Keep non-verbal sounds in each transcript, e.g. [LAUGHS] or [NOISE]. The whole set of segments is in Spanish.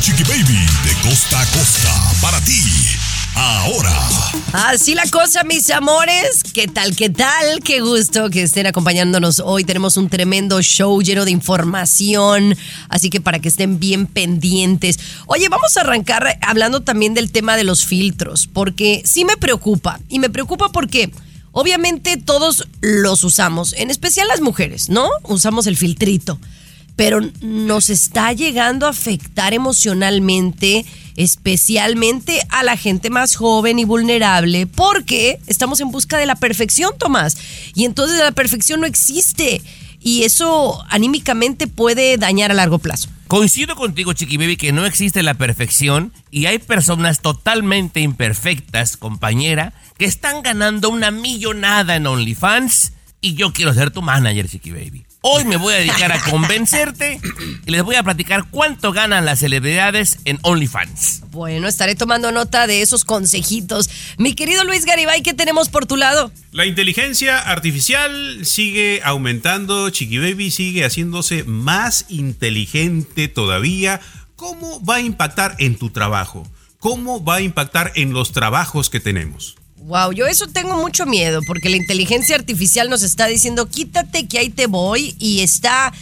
Chiqui Baby de costa a costa para ti. Ahora. Así la cosa, mis amores. ¿Qué tal? ¿Qué tal? Qué gusto que estén acompañándonos hoy. Tenemos un tremendo show lleno de información, así que para que estén bien pendientes. Oye, vamos a arrancar hablando también del tema de los filtros, porque sí me preocupa. Y me preocupa porque obviamente todos los usamos, en especial las mujeres, ¿no? Usamos el filtrito pero nos está llegando a afectar emocionalmente, especialmente a la gente más joven y vulnerable, porque estamos en busca de la perfección, Tomás. Y entonces la perfección no existe. Y eso anímicamente puede dañar a largo plazo. Coincido contigo, Chiqui Baby, que no existe la perfección y hay personas totalmente imperfectas, compañera, que están ganando una millonada en OnlyFans y yo quiero ser tu manager, Chiqui Baby. Hoy me voy a dedicar a convencerte y les voy a platicar cuánto ganan las celebridades en OnlyFans. Bueno, estaré tomando nota de esos consejitos. Mi querido Luis Garibay, ¿qué tenemos por tu lado? La inteligencia artificial sigue aumentando, Chiqui Baby sigue haciéndose más inteligente todavía. ¿Cómo va a impactar en tu trabajo? ¿Cómo va a impactar en los trabajos que tenemos? Wow, yo eso tengo mucho miedo porque la inteligencia artificial nos está diciendo quítate que ahí te voy y está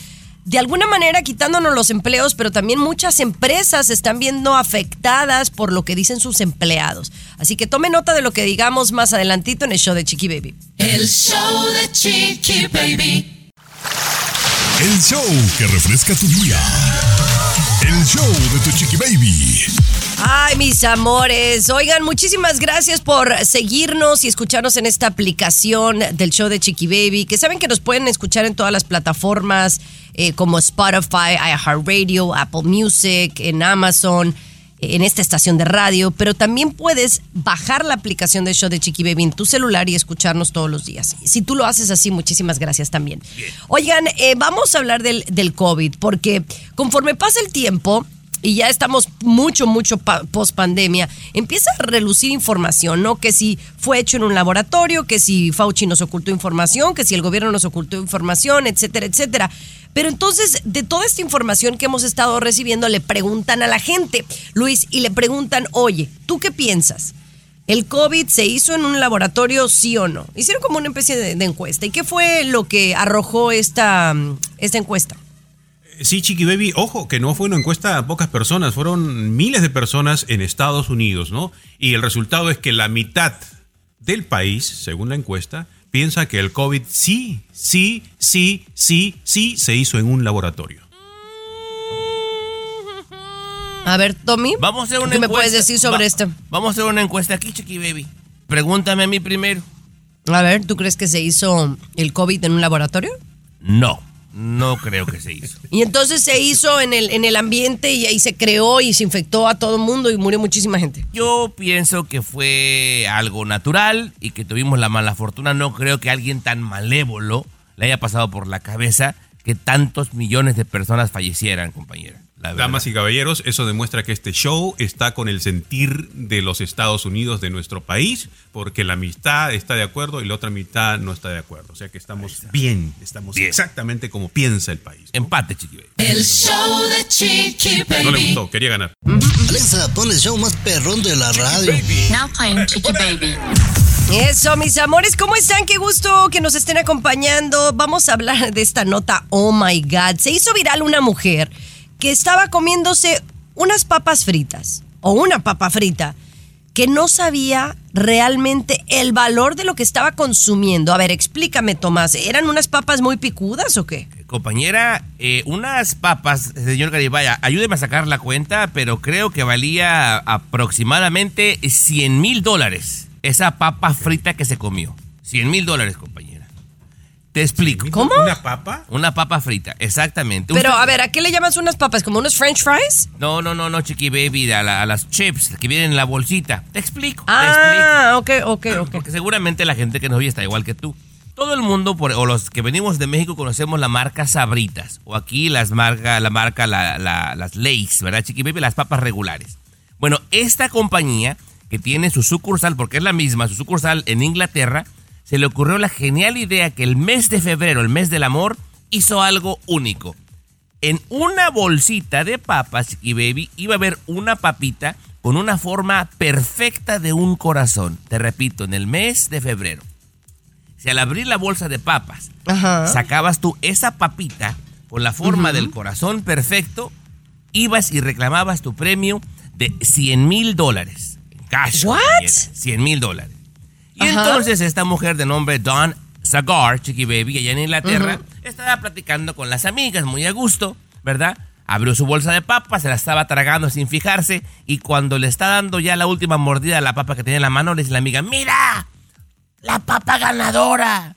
de alguna manera quitándonos los empleos, pero también muchas empresas están viendo afectadas por lo que dicen sus empleados. Así que tome nota de lo que digamos más adelantito en el show de Chiqui Baby. El show de Chiqui Baby. El show que refresca tu día. El show de tu Chiqui Baby. Ay, mis amores. Oigan, muchísimas gracias por seguirnos y escucharnos en esta aplicación del show de Chiqui Baby, que saben que nos pueden escuchar en todas las plataformas eh, como Spotify, iHeartRadio, Apple Music, en Amazon, en esta estación de radio, pero también puedes bajar la aplicación del show de Chiqui Baby en tu celular y escucharnos todos los días. Si tú lo haces así, muchísimas gracias también. Oigan, eh, vamos a hablar del, del COVID, porque conforme pasa el tiempo, y ya estamos mucho, mucho post pandemia, empieza a relucir información, ¿no? Que si fue hecho en un laboratorio, que si Fauci nos ocultó información, que si el gobierno nos ocultó información, etcétera, etcétera. Pero entonces, de toda esta información que hemos estado recibiendo, le preguntan a la gente, Luis, y le preguntan, oye, ¿tú qué piensas? ¿El COVID se hizo en un laboratorio, sí o no? Hicieron como una especie de, encuesta. ¿Y qué fue lo que arrojó esta, esta encuesta? Sí, Chiqui Baby, ojo, que no fue una encuesta a pocas personas, fueron miles de personas en Estados Unidos, ¿no? Y el resultado es que la mitad del país, según la encuesta, piensa que el COVID sí, sí, sí, sí, sí se hizo en un laboratorio. A ver, Tommy, Vamos a hacer una ¿qué me encuesta. puedes decir sobre Va- esto? Vamos a hacer una encuesta aquí, Chiqui Baby. Pregúntame a mí primero. A ver, ¿tú crees que se hizo el COVID en un laboratorio? No, no creo que se hizo. Y entonces se hizo en el, en el ambiente y ahí se creó y se infectó a todo el mundo y murió muchísima gente. Yo pienso que fue algo natural y que tuvimos la mala fortuna. No creo que alguien tan malévolo le haya pasado por la cabeza que tantos millones de personas fallecieran, compañera. Damas y caballeros, eso demuestra que este show está con el sentir de los Estados Unidos, de nuestro país, porque la mitad está de acuerdo y la otra mitad no está de acuerdo. O sea que estamos bien, estamos Bien. exactamente como piensa el país. Empate, Chiqui Baby. El show de Chiqui No le gustó, quería ganar. Alexa, pon el show más perrón de la radio. Now playing Chiqui Baby. Eso, mis amores, ¿cómo están? Qué gusto que nos estén acompañando. Vamos a hablar de esta nota. Oh my God. Se hizo viral una mujer que estaba comiéndose unas papas fritas o una papa frita que no sabía realmente el valor de lo que estaba consumiendo. A ver, explícame, Tomás. ¿Eran unas papas muy picudas o qué? Compañera, eh, unas papas, señor Garibaya, ayúdeme a sacar la cuenta, pero creo que valía aproximadamente 100 mil dólares esa papa frita que se comió. 100 mil dólares, compañera. Te explico. ¿Cómo? ¿Una papa? Una papa frita, exactamente. Pero Usted- a ver, ¿a qué le llamas unas papas? ¿Como unos french fries? No, no, no, no, chiqui baby, a, la- a las chips que vienen en la bolsita. Te explico, te explico. Ah, ok, ok, ok. [CLEARS THROAT] Porque seguramente la gente que nos oye está igual que tú. Todo el mundo, por- o los que venimos de México, conocemos la marca Sabritas. O aquí las marca, la marca, la- la- las Lays, ¿verdad, Chiqui Baby? Las papas regulares. Bueno, esta compañía que tiene su sucursal, porque es la misma, su sucursal en Inglaterra, se le ocurrió la genial idea que el mes de febrero, el mes del amor, hizo algo único. En una bolsita de papas, Chiqui Baby, iba a haber una papita con una forma perfecta de un corazón. Te repito, en el mes de febrero. Si al abrir la bolsa de papas, Ajá. sacabas tú esa papita con la forma del corazón perfecto, ibas y reclamabas tu premio de 100 mil dólares. en Cash. What? 100 mil dólares. Y Ajá. entonces esta mujer de nombre Dawn Sagar, Chiqui Baby, allá en Inglaterra, estaba platicando con las amigas muy a gusto, ¿verdad? Abrió su bolsa de papas, se la estaba tragando sin fijarse y cuando le está dando ya la última mordida a la papa que tenía en la mano, le dice la amiga, mira, la papa ganadora.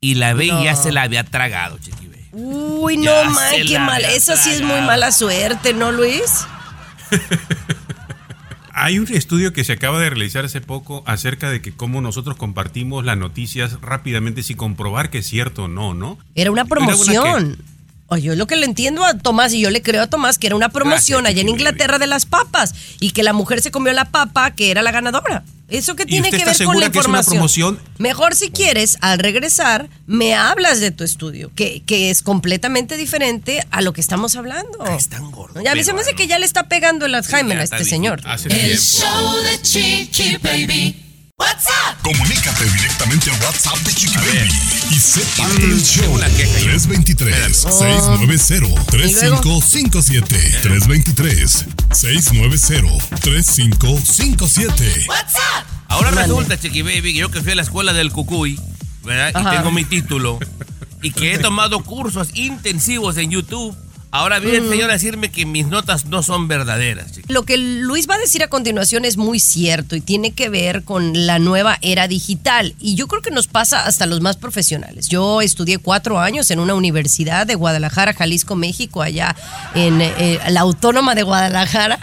Y la ve y ya se la había tragado, Chiqui Baby. Uy, no, man, qué mal. Eso sí es muy mala suerte, ¿no, Luis? [LAUGHS] Hay un estudio que se acaba de realizar hace poco acerca de que cómo nosotros compartimos las noticias rápidamente sin comprobar que es cierto o no, ¿no? Era una Era una promoción. Oye, yo lo que le entiendo a Tomás y yo le creo a Tomás que era una promoción Gracias, allá en Inglaterra de las papas y que la mujer se comió la papa que era la ganadora. ¿Eso qué ¿Y tiene que ver con la segura que es una información? promoción? Mejor si quieres, al regresar, me hablas de tu estudio, que, que es completamente diferente a lo que estamos hablando. Es tan gordo. Ya a mí se me hace que ya le está pegando el Alzheimer a este señor. Hace El tiempo. show de Chiqui Baby. What's up? Comunícate directamente al WhatsApp de Chiqui Baby y sé parte del show. tengo una queja yo. 323-690-3557. 323-690-3557. What's up? Ahora Mande. resulta, Chiqui Baby, que yo que fui a la escuela del Cucuy, ¿verdad? Ajá. Y tengo mi título. Y que he tomado cursos intensivos en YouTube. Ahora viene Mm. el señor a decirme que mis notas no son verdaderas. Lo que Luis va a decir a continuación es muy cierto y tiene que ver con la nueva era digital. Y yo creo que nos pasa hasta los más profesionales. Yo estudié cuatro años en una universidad de Guadalajara, Jalisco, México, allá en eh, la Autónoma de Guadalajara.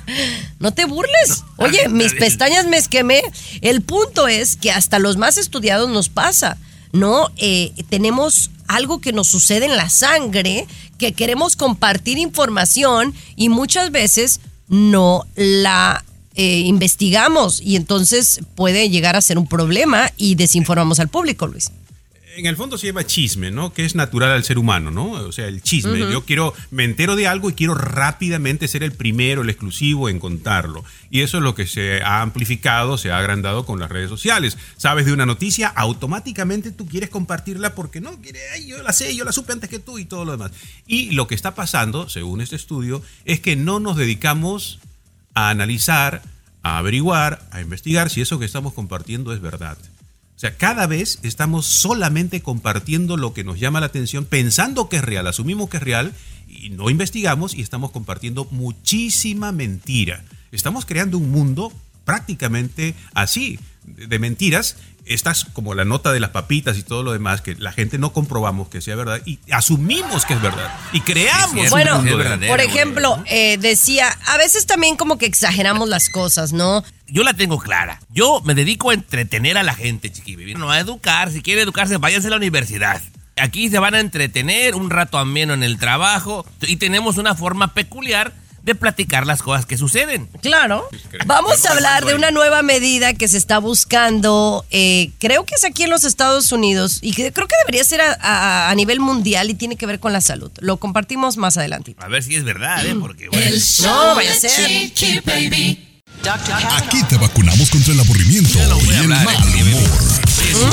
No te burles. Oye, [LAUGHS] mis pestañas me esquemé. El punto es que hasta los más estudiados nos pasa. ¿No? Eh, tenemos algo que nos sucede en la sangre, que queremos compartir información y muchas veces no la eh, investigamos y entonces puede llegar a ser un problema y desinformamos al público, Luis. En el fondo se llama chisme, ¿no? Que es natural al ser humano, ¿no? O sea, el chisme. Yo quiero, me entero de algo y quiero rápidamente ser el primero, el exclusivo en contarlo. Y eso es lo que se ha amplificado, se ha agrandado con las redes sociales. Sabes de una noticia, automáticamente tú quieres compartirla porque no, quiere, "Ay, yo la sé, yo la supe antes que tú y todo lo demás. Y lo que está pasando, según este estudio, es que no nos dedicamos a analizar, a averiguar, a investigar si eso que estamos compartiendo es verdad. O sea, cada vez estamos solamente compartiendo lo que nos llama la atención, pensando que es real, asumimos que es real y no investigamos y estamos compartiendo muchísima mentira. Estamos creando un mundo prácticamente así, de mentiras. Estas como la nota de las papitas y todo lo demás, que la gente no comprobamos que sea verdad y asumimos que es verdad y creamos Sí, Bueno, por ejemplo, eh, decía, a veces también como que exageramos las cosas, ¿no? Yo la tengo clara. Yo me dedico a entretener a la gente, Chiqui Baby. No a educar. Si quieren educarse, váyanse a la universidad. Aquí se van a entretener un rato ameno en el trabajo y tenemos una forma peculiar de platicar las cosas que suceden. Claro. Vamos a hablar de una nueva medida que se está buscando, eh, creo que es aquí en los Estados Unidos y que creo que debería ser a, a- a nivel mundial y tiene que ver con la salud. Lo compartimos más adelante. A ver si es verdad, ¿eh? Porque, bueno, El show vaya a ser. Chiqui Baby. Aquí te vacunamos contra el aburrimiento no y el hablar, mal humor.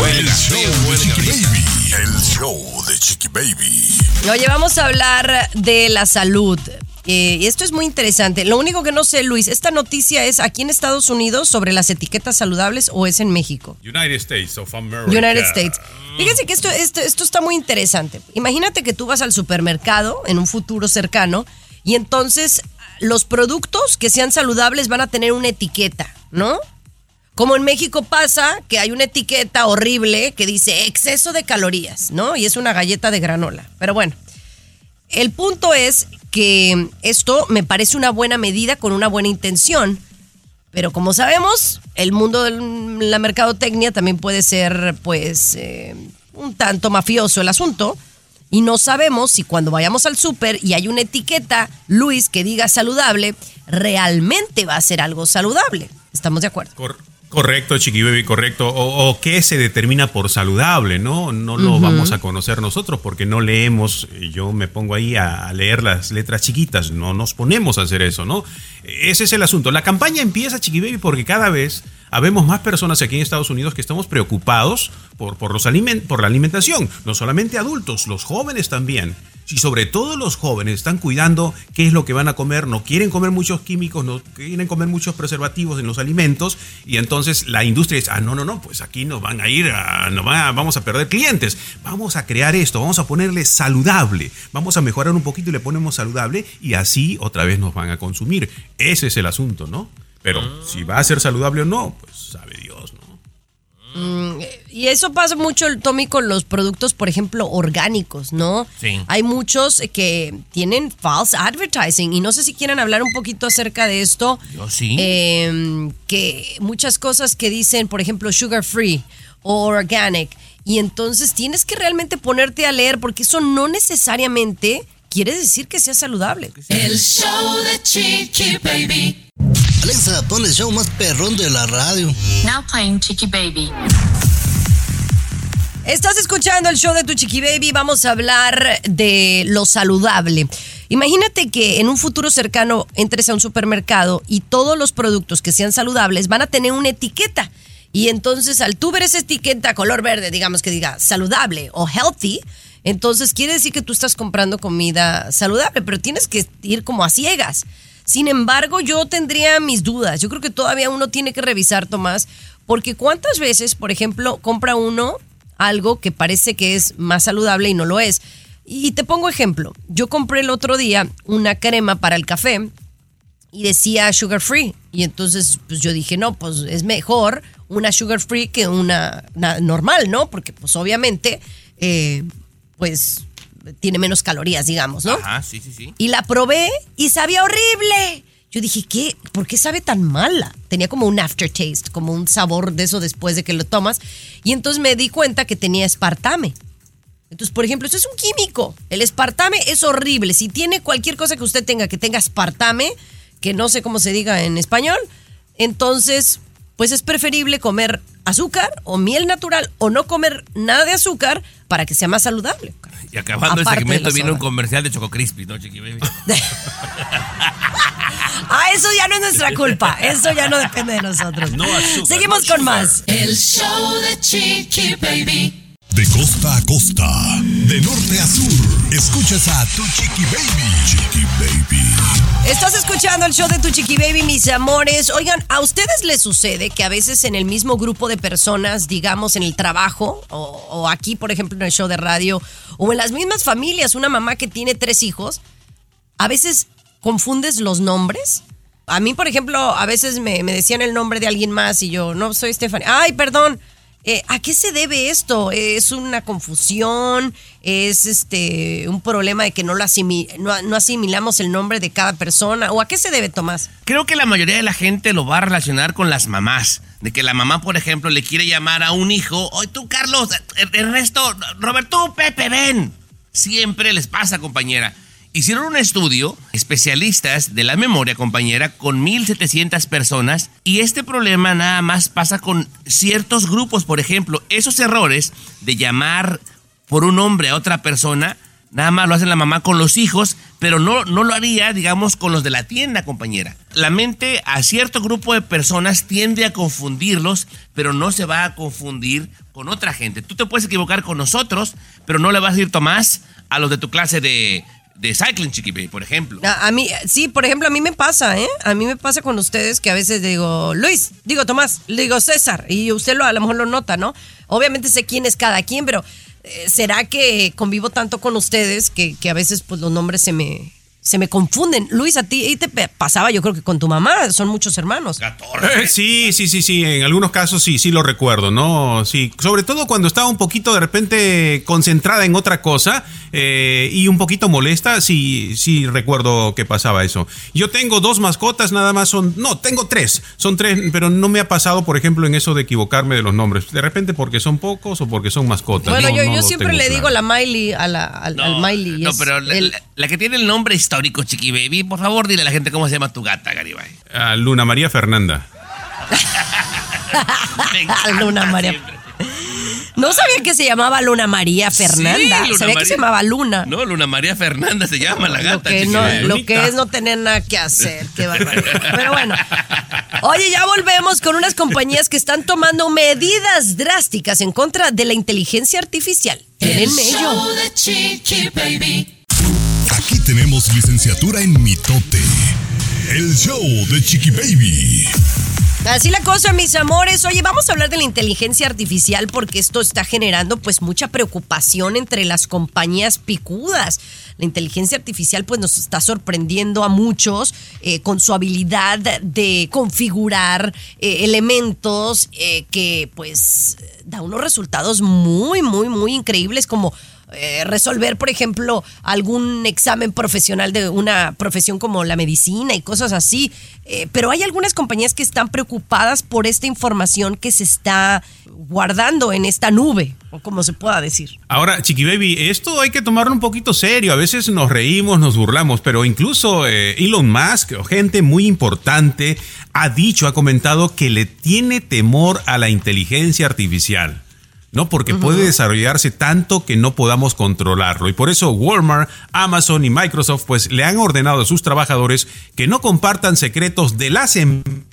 El show de Chiqui. Baby. El show de Chiqui Baby. Oye, vamos a hablar de la salud. Eh, y esto es muy interesante. Lo único que no sé, Luis, ¿esta noticia es aquí en Estados Unidos sobre las etiquetas saludables o es en México? United States of America. United States. Fíjense que esto, esto, esto está muy interesante. Imagínate que tú vas al supermercado en un futuro cercano y entonces los productos que sean saludables van a tener una etiqueta, ¿no? Como en México pasa que hay una etiqueta horrible que dice exceso de calorías, ¿no? Y es una galleta de granola. Pero bueno, el punto es que esto me parece una buena medida con una buena intención. Pero como sabemos, el mundo de la mercadotecnia también puede ser, pues, eh, un tanto mafioso el asunto. Y no sabemos si cuando vayamos al súper y hay una etiqueta, Luis, que diga saludable, realmente va a ser algo saludable. ¿Estamos de acuerdo? Cor- correcto, Chiqui Baby, correcto. O, o qué se determina por saludable, ¿no? No lo vamos a conocer nosotros porque no leemos. Yo me pongo ahí a, a leer las letras chiquitas. No nos ponemos a hacer eso, ¿no? Ese es el asunto. La campaña empieza, Chiqui Baby, porque cada vez habemos más personas aquí en Estados Unidos que estamos preocupados por, por, los aliment por la alimentación. No solamente adultos, los jóvenes también. Y sobre todo los jóvenes están cuidando qué es lo que van a comer, no quieren comer muchos químicos, no quieren comer muchos preservativos en los alimentos y entonces la industria dice, ah, no, no, no, pues aquí nos van a ir, a, nos vamos a perder clientes, vamos a crear esto, vamos a ponerle saludable, vamos a mejorar un poquito y le ponemos saludable y así otra vez nos van a consumir. Ese es el asunto, ¿no? Pero si va a ser saludable o no, pues sabe Dios, ¿no? Y eso pasa mucho, Tommy, con los productos, por ejemplo, orgánicos, ¿no? Sí. Hay muchos que tienen false advertising y no sé si quieren hablar un poquito acerca de esto. Yo sí. Eh, que muchas cosas que dicen, por ejemplo, sugar free o organic. Y entonces tienes que realmente ponerte a leer porque eso no necesariamente quiere decir que sea saludable. El show de Chiqui Baby. Alexa, pon el show más perrón de la radio. Now playing Chicky Baby. Estás escuchando el show de tu chiqui baby. Vamos a hablar de lo saludable. Imagínate que en un futuro cercano entres a un supermercado y todos los productos que sean saludables van a tener una etiqueta. Y entonces al tú ver esa etiqueta color verde, digamos que diga saludable o healthy, entonces quiere decir que tú estás comprando comida saludable, pero tienes que ir como a ciegas. Sin embargo, yo tendría mis dudas. Yo creo que todavía uno tiene que revisar, Tomás, porque cuántas veces, por ejemplo, compra uno algo que parece que es más saludable y no lo es. Y te pongo ejemplo. Yo compré el otro día una crema para el café y decía sugar free. Y entonces pues yo dije, no, pues es mejor una sugar free que una, normal, ¿no? Porque pues obviamente, eh, pues tiene menos calorías, digamos, ¿no? Ajá, sí, sí, sí. Y la probé y sabía horrible. Yo dije, ¿qué? ¿Por qué sabe tan mala? Tenía como un aftertaste, como un sabor de eso después de que lo tomas. Y entonces me di cuenta que tenía espartame. Entonces, por ejemplo, eso es un químico. El espartame es horrible. Si tiene cualquier cosa que usted tenga que tenga espartame, que no sé cómo se diga en español, entonces, pues es preferible comer azúcar o miel natural o no comer nada de azúcar para que sea más saludable. Y acabando el Aparte segmento viene un comercial de Choco Crispy, ¿no, Chiqui Baby? [LAUGHS] Ah, eso ya no es nuestra culpa. Eso ya no depende de nosotros. No azúcar, Seguimos no con más. El show de Chiqui Baby. De costa a costa, de norte a sur, escuchas a tu chiqui baby. Chiqui baby. Estás escuchando el show de Tu Chiqui Baby, mis amores. Oigan, ¿a ustedes les sucede que a veces en el mismo grupo de personas, digamos en el trabajo, o, aquí, por ejemplo, en el show de radio, o en las mismas familias, una mamá que tiene tres hijos, a veces confundes los nombres? A mí, por ejemplo, a veces me, me decían el nombre de alguien más y yo, no, soy Stephanie. Ay, perdón. Eh, ¿A qué se debe esto? ¿Es una confusión? ¿Es este un problema de que no, lo no, no asimilamos el nombre de cada persona? ¿O a qué se debe, Tomás? Creo que la mayoría de la gente lo va a relacionar con las mamás. De que la mamá, por ejemplo, le quiere llamar a un hijo, oye tú, Carlos, Er- Ernesto, Roberto, Pepe, ven. Siempre les pasa, compañera. Hicieron un estudio, especialistas de la memoria, compañera, con 1.700 personas, y este problema nada más pasa con ciertos grupos. Por ejemplo, esos errores de llamar por un nombre a otra persona, nada más lo hace la mamá con los hijos, pero no, no lo haría, digamos, con los de la tienda, compañera. La mente a cierto grupo de personas tiende a confundirlos, pero no se va a confundir con otra gente. Tú te puedes equivocar con nosotros, pero no le vas a ir Tomás a los de tu clase de, de cycling, chiquipe, por ejemplo. A, a mí, sí, por ejemplo, a mí me pasa, ¿eh? A mí me pasa con ustedes que a veces digo, Luis, digo Tomás, digo César, y usted lo, a lo mejor lo nota, ¿no? Obviamente sé quién es cada quien, pero eh, ¿será que convivo tanto con ustedes que, que a veces pues los nombres se me, se me confunden. Luis, a ti te pasaba, yo creo que con tu mamá, son muchos hermanos. Eh, sí, sí, sí, sí. En algunos casos sí, sí lo recuerdo, ¿no? Sí. Sobre todo cuando estaba un poquito de repente concentrada en otra cosa eh, y un poquito molesta, sí, sí recuerdo que pasaba eso. Yo tengo dos mascotas, nada más son. No, tengo tres. Son tres, pero no me ha pasado, por ejemplo, en eso de equivocarme de los nombres. De repente porque son pocos o porque son mascotas. Bueno, No, yo, no siempre le claro. digo a la Miley, a la, al, al Miley. No, es pero el- la- la que tiene el nombre histórico, Chiqui Baby, por favor, dile a la gente cómo se llama tu gata, Garibay. Ah, Luna María Fernanda. [LAUGHS] Me [LAUGHS] Luna María. siempre. No sabía que se llamaba Luna María Fernanda. Sí, Luna sabía que se llamaba Luna. No, Luna María Fernanda se llama la lo gata. que, Chiqui no, Baby. lo que es no tener nada que hacer. Qué barbaridad. Pero bueno. Oye, ya volvemos con unas compañías que están tomando medidas drásticas en contra de la inteligencia artificial. En el medio. Show de Chiqui Baby. Aquí tenemos licenciatura en mitote. El show de Chiqui Baby. Así la cosa, mis amores. Oye, vamos a hablar de la inteligencia artificial porque esto está generando pues mucha preocupación entre las compañías picudas. La inteligencia artificial pues nos está sorprendiendo a muchos eh, con su habilidad de configurar eh, elementos eh, que pues da unos resultados muy, muy, muy increíbles como eh, resolver, por ejemplo, algún examen profesional de una profesión como la medicina y cosas así. Eh, pero hay algunas compañías que están preocupadas por esta información que se está guardando en esta nube, o como se pueda decir. Ahora, Chiqui Baby, esto hay que tomarlo un poquito serio. A veces nos reímos, nos burlamos, pero incluso eh, Elon Musk, gente muy importante, ha dicho, ha comentado que le tiene temor a la inteligencia artificial. ¿No? Porque puede desarrollarse tanto que no podamos controlarlo. Y por eso Walmart, Amazon y Microsoft pues le han ordenado a sus trabajadores que no compartan secretos de las empresas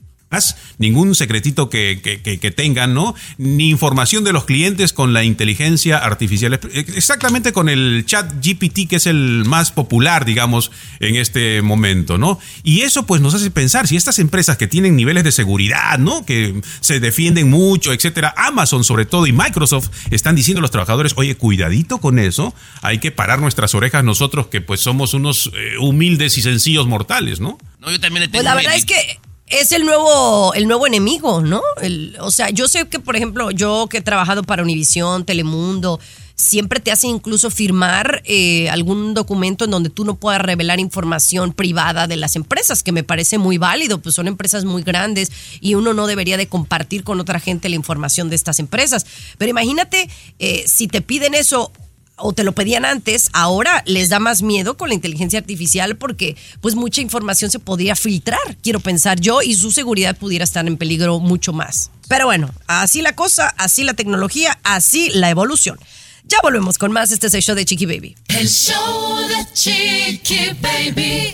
ningún secretito que, que- que- que tengan, ¿no? Ni información de los clientes con la inteligencia artificial. Exactamente con el chat GPT, que es el más popular, digamos, en este momento, ¿no? Y eso pues nos hace pensar, si estas empresas que tienen niveles de seguridad, ¿no? Que se defienden mucho, etcétera, Amazon sobre todo y Microsoft están diciendo a los trabajadores, oye, cuidadito con eso, hay que parar nuestras orejas nosotros que pues somos unos eh, humildes y sencillos mortales, ¿no? No, yo también le tengo Pues la verdad es que es el nuevo, el nuevo enemigo, ¿no? El- o sea, yo sé que, por ejemplo, yo que he trabajado para Univisión, Telemundo, siempre te hacen incluso firmar eh, algún documento en donde tú no puedas revelar información privada de las empresas, que me parece muy válido, pues son empresas muy grandes y uno no debería de compartir con otra gente la información de estas empresas. Pero imagínate eh, si te piden eso o te lo pedían antes, ahora les da más miedo con la inteligencia artificial porque pues mucha información se podría filtrar, quiero pensar yo, y su seguridad pudiera estar en peligro mucho más. Pero bueno, así la cosa, así la tecnología, así la evolución. Ya volvemos con más este es el show de Chiqui Baby. El show de Chiqui Baby.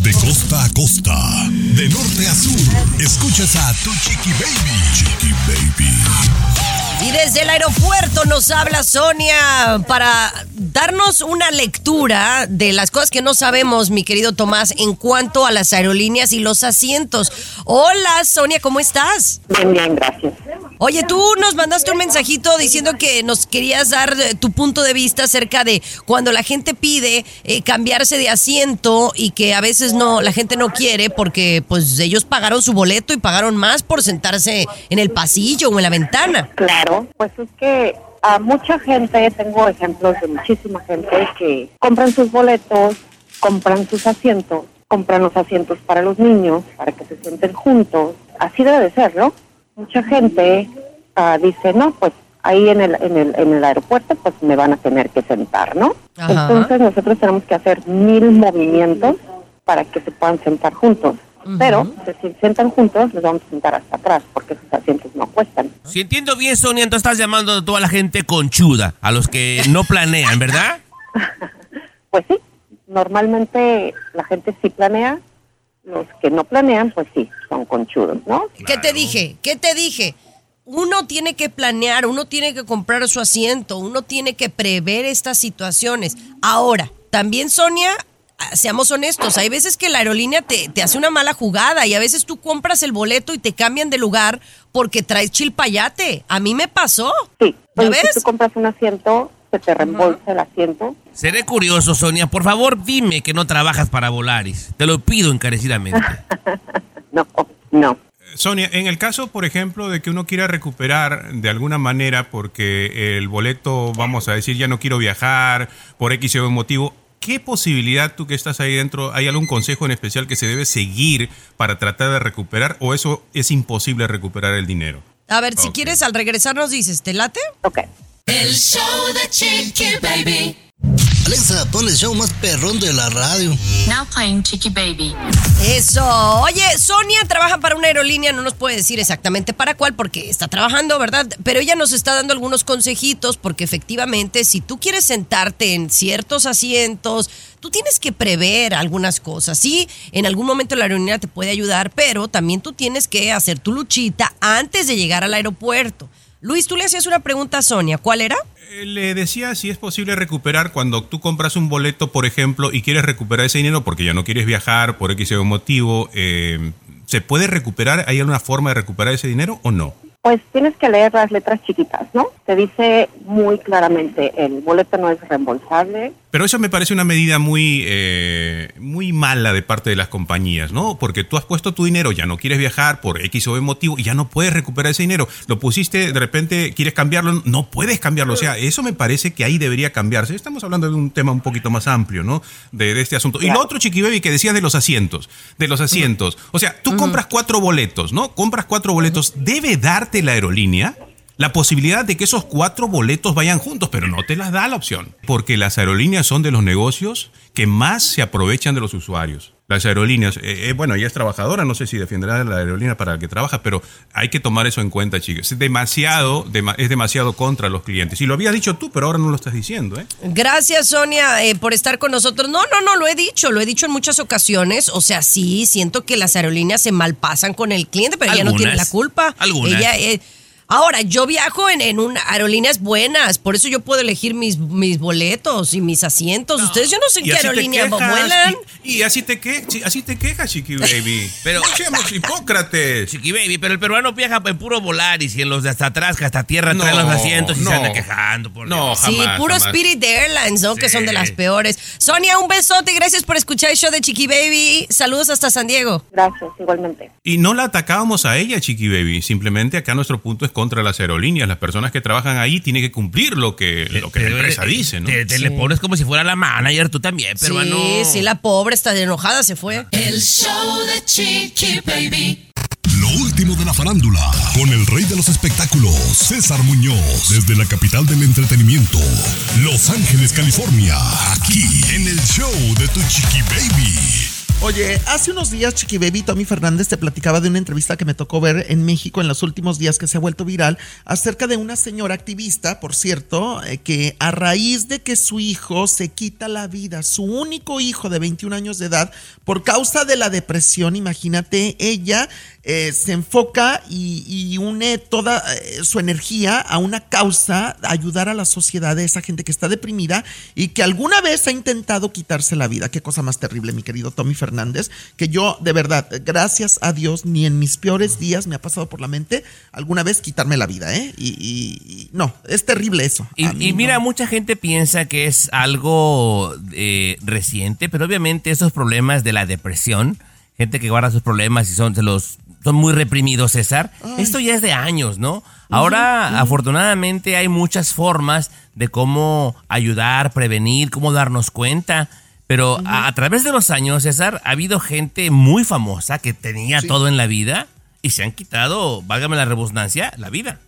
De costa a costa, de norte a sur, escuchas a tu Chiqui Baby. Chiqui Baby. Y desde el aeropuerto nos habla Sonia para darnos una lectura de las cosas que no sabemos, mi querido Tomás, en cuanto a las aerolíneas y los asientos. Hola Sonia, ¿cómo estás? Bien, bien, gracias. Oye, tú nos mandaste un mensajito diciendo que nos querías dar eh, tu punto de vista acerca de cuando la gente pide eh, cambiarse de asiento y que a veces no, la gente no quiere porque pues ellos pagaron su boleto y pagaron más por sentarse en el pasillo o en la ventana. Claro, pues es que a mucha gente, tengo ejemplos de muchísima gente que compran sus boletos, compran sus asientos, compran los asientos para los niños, para que se sienten juntos. Así debe de ser, ¿no? Mucha gente ah, dice, no, pues ahí en el, en, el, en el aeropuerto pues me van a tener que sentar, ¿no? Ajá. Entonces nosotros tenemos que hacer mil movimientos para que se puedan sentar juntos. Pero si se sientan juntos, los vamos a sentar hasta atrás porque sus asientos no cuestan. Si entiendo bien, Sonia, entonces estás llamando a toda la gente conchuda, a los que no planean, ¿verdad? [LAUGHS] Pues sí, normalmente la gente sí planea, los que no planean, pues sí, son conchudos, ¿no? ¿Qué te dije? ¿Qué te dije? Uno tiene que planear, uno tiene que comprar su asiento, uno tiene que prever estas situaciones. Ahora, también Sonia, seamos honestos, hay veces que la aerolínea te, te hace una mala jugada y a veces tú compras el boleto y te cambian de lugar porque traes chilpayate. A mí me pasó. Sí, ¿Ya pues si ves? tú compras un asiento se te reembolsa el asiento. Seré curioso, Sonia. Por favor, dime que no trabajas para Volaris. Te lo pido encarecidamente. [LAUGHS] no, no. Sonia, en el caso, por ejemplo, de que uno quiera recuperar de alguna manera porque el boleto, vamos a decir, ya no quiero viajar por X o Y motivo, ¿qué posibilidad tú que estás ahí dentro, hay algún consejo en especial que se debe seguir para tratar de recuperar o eso es imposible recuperar el dinero? A ver, si quieres al regresar nos dices, ¿te late? Ok. El show de Chiqui Baby. Alexa, pon el show más perrón de la radio. Now playing Chiqui Baby. Eso. Oye, Sonia trabaja para una aerolínea, no nos puede decir exactamente para cuál porque está trabajando, ¿verdad? Pero ella nos está dando algunos consejitos porque efectivamente si tú quieres sentarte en ciertos asientos, tú tienes que prever algunas cosas. Sí, en algún momento la aerolínea te puede ayudar, pero también tú tienes que hacer tu luchita antes de llegar al aeropuerto. Luis, tú le hacías una pregunta a Sonia, ¿cuál era? Eh, Le decía si es posible recuperar cuando tú compras un boleto, por ejemplo, y quieres recuperar ese dinero porque ya no quieres viajar por X o Y motivo. eh, ¿Se puede recuperar? ¿Hay alguna forma de recuperar ese dinero o no? Pues tienes que leer las letras chiquitas, ¿no? Te dice muy claramente, el boleto no es reembolsable. Pero eso me parece una medida muy, eh, muy mala de parte de las compañías, ¿no? Porque tú has puesto tu dinero, ya no quieres viajar por X o Y motivo y ya no puedes recuperar ese dinero. Lo pusiste, de repente quieres cambiarlo, no puedes cambiarlo. O sea, eso me parece que ahí debería cambiarse. Estamos hablando de un tema un poquito más amplio, ¿no? De, de este asunto. Y lo otro, Chiqui Baby, que decías de los asientos. De los asientos. O sea, tú compras cuatro boletos, ¿no? Compras cuatro boletos. Debe darte la aerolínea la posibilidad de que esos cuatro boletos vayan juntos, pero no te las da la opción, porque las aerolíneas son de los negocios que más se aprovechan de los usuarios. Las aerolíneas, eh, eh, bueno, ella es trabajadora, no sé si defenderá la aerolínea para la que trabaja, pero hay que tomar eso en cuenta, chicos. Es demasiado, dema- es demasiado contra los clientes. Y lo habías dicho tú, pero ahora no lo estás diciendo, ¿eh? Gracias, Sonia, eh, por estar con nosotros. No, no, no, lo he dicho, lo he dicho en muchas ocasiones. O sea, sí, siento que las aerolíneas se malpasan con el cliente, pero ella no tiene la culpa. Algunas. Ella, eh, ahora, yo viajo en, en una aerolíneas buenas, por eso yo puedo elegir mis, mis boletos y mis asientos. Ustedes, yo no sé en qué aerolínea quejas, vuelan. Y, y así te que, sí, así te quejas, Chiqui [LAUGHS] Baby. Pero- no seamos [LAUGHS] hipócrates. Chiqui Baby, pero el peruano viaja en puro Volaris y en los de hasta atrás, que hasta tierra traen No, los asientos y no. se anda quejando. Por No, Dios. Sí, jamás, puro jamás. Spirit Airlines, ¿no? Que son de las peores. Sonia, un besote y gracias por escuchar el show de Chiqui Baby. Saludos hasta San Diego. Gracias, igualmente. Y no la atacábamos a ella, Chiqui Baby. Simplemente acá nuestro punto es contra las aerolíneas. Las personas que trabajan ahí tienen que cumplir lo que, lo que la Pero, empresa dice, ¿no? Te, te le pones como si fuera la manager, tú también, peruano. Sí, sí, la pobre está enojada, se fue. El show de Chiqui Baby. Lo último de la farándula, con el rey de los espectáculos, César Muñoz, desde la capital del entretenimiento, Los Ángeles, California, aquí en el show de Tu Chiqui Baby. Oye, hace unos días Chiqui Baby Tommy Fernández te platicaba de una entrevista que me tocó ver en México en los últimos días que se ha vuelto viral acerca de una señora activista, por cierto, eh, que a raíz de que su hijo se quita la vida, su único hijo de 21 años de edad, por causa de la depresión, imagínate, ella eh, se enfoca y, y une toda eh, su energía a una causa, ayudar a la sociedad de esa gente que está deprimida y que alguna vez ha intentado quitarse la vida. Qué cosa más terrible, mi querido Tommy Fernández, que yo de verdad, gracias a Dios, ni en mis peores días me ha pasado por la mente alguna vez quitarme la vida, ¿eh? Y, y- y no, es terrible eso. Y, A mí mira, no. mucha gente piensa que es algo eh, reciente, pero obviamente esos problemas de la depresión, gente que guarda sus problemas y son, se los, son muy reprimidos, César, esto ya es de años, ¿no? Ahora, afortunadamente, hay muchas formas de cómo ayudar, prevenir, cómo darnos cuenta. Pero a, a través de los años, César, ha habido gente muy famosa que tenía todo en la vida y se han quitado, válgame la redundancia, la vida.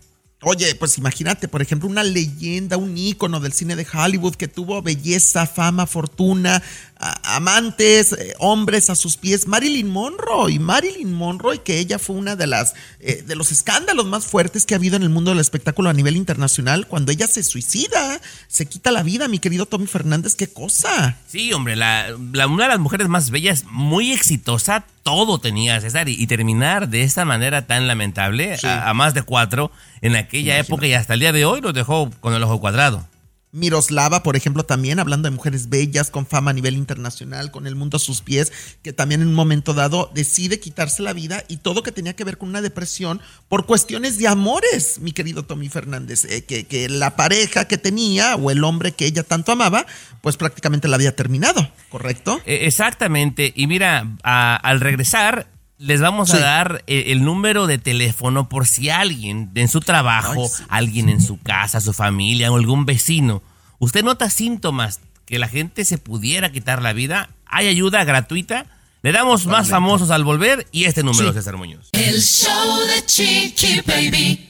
Oye, pues imagínate, por ejemplo, una leyenda, un ícono del cine de Hollywood que tuvo belleza, fama, fortuna, a- amantes, eh, hombres a sus pies, Marilyn Monroe. Y Marilyn Monroe, que ella fue una de las eh, de los escándalos más fuertes que ha habido en el mundo del espectáculo a nivel internacional, cuando ella se suicida, se quita la vida, mi querido Tommy Fernández, qué cosa. Sí, hombre, la, la- una de las mujeres más bellas, muy exitosa, todo tenía César, y, y terminar de esta manera tan lamentable, a, a más de cuatro, en aquella época y hasta el día de hoy, lo dejó con el ojo cuadrado. Miroslava, por ejemplo, también hablando de mujeres bellas con fama a nivel internacional, con el mundo a sus pies, que también en un momento dado decide quitarse la vida y todo que tenía que ver con una depresión por cuestiones de amores, mi querido Tommy Fernández, eh, que, la pareja que tenía o el hombre que ella tanto amaba, pues prácticamente la había terminado, ¿correcto? Eh, Exactamente. Y mira, al regresar, les vamos a dar eh, el número de teléfono por si alguien en su trabajo, Ay, sí. alguien en su casa, su familia o algún vecino, usted nota síntomas que la gente se pudiera quitar la vida, hay ayuda gratuita. Le damos más famosos al volver y este número, Sí. César Muñoz. El show de Chiqui Baby.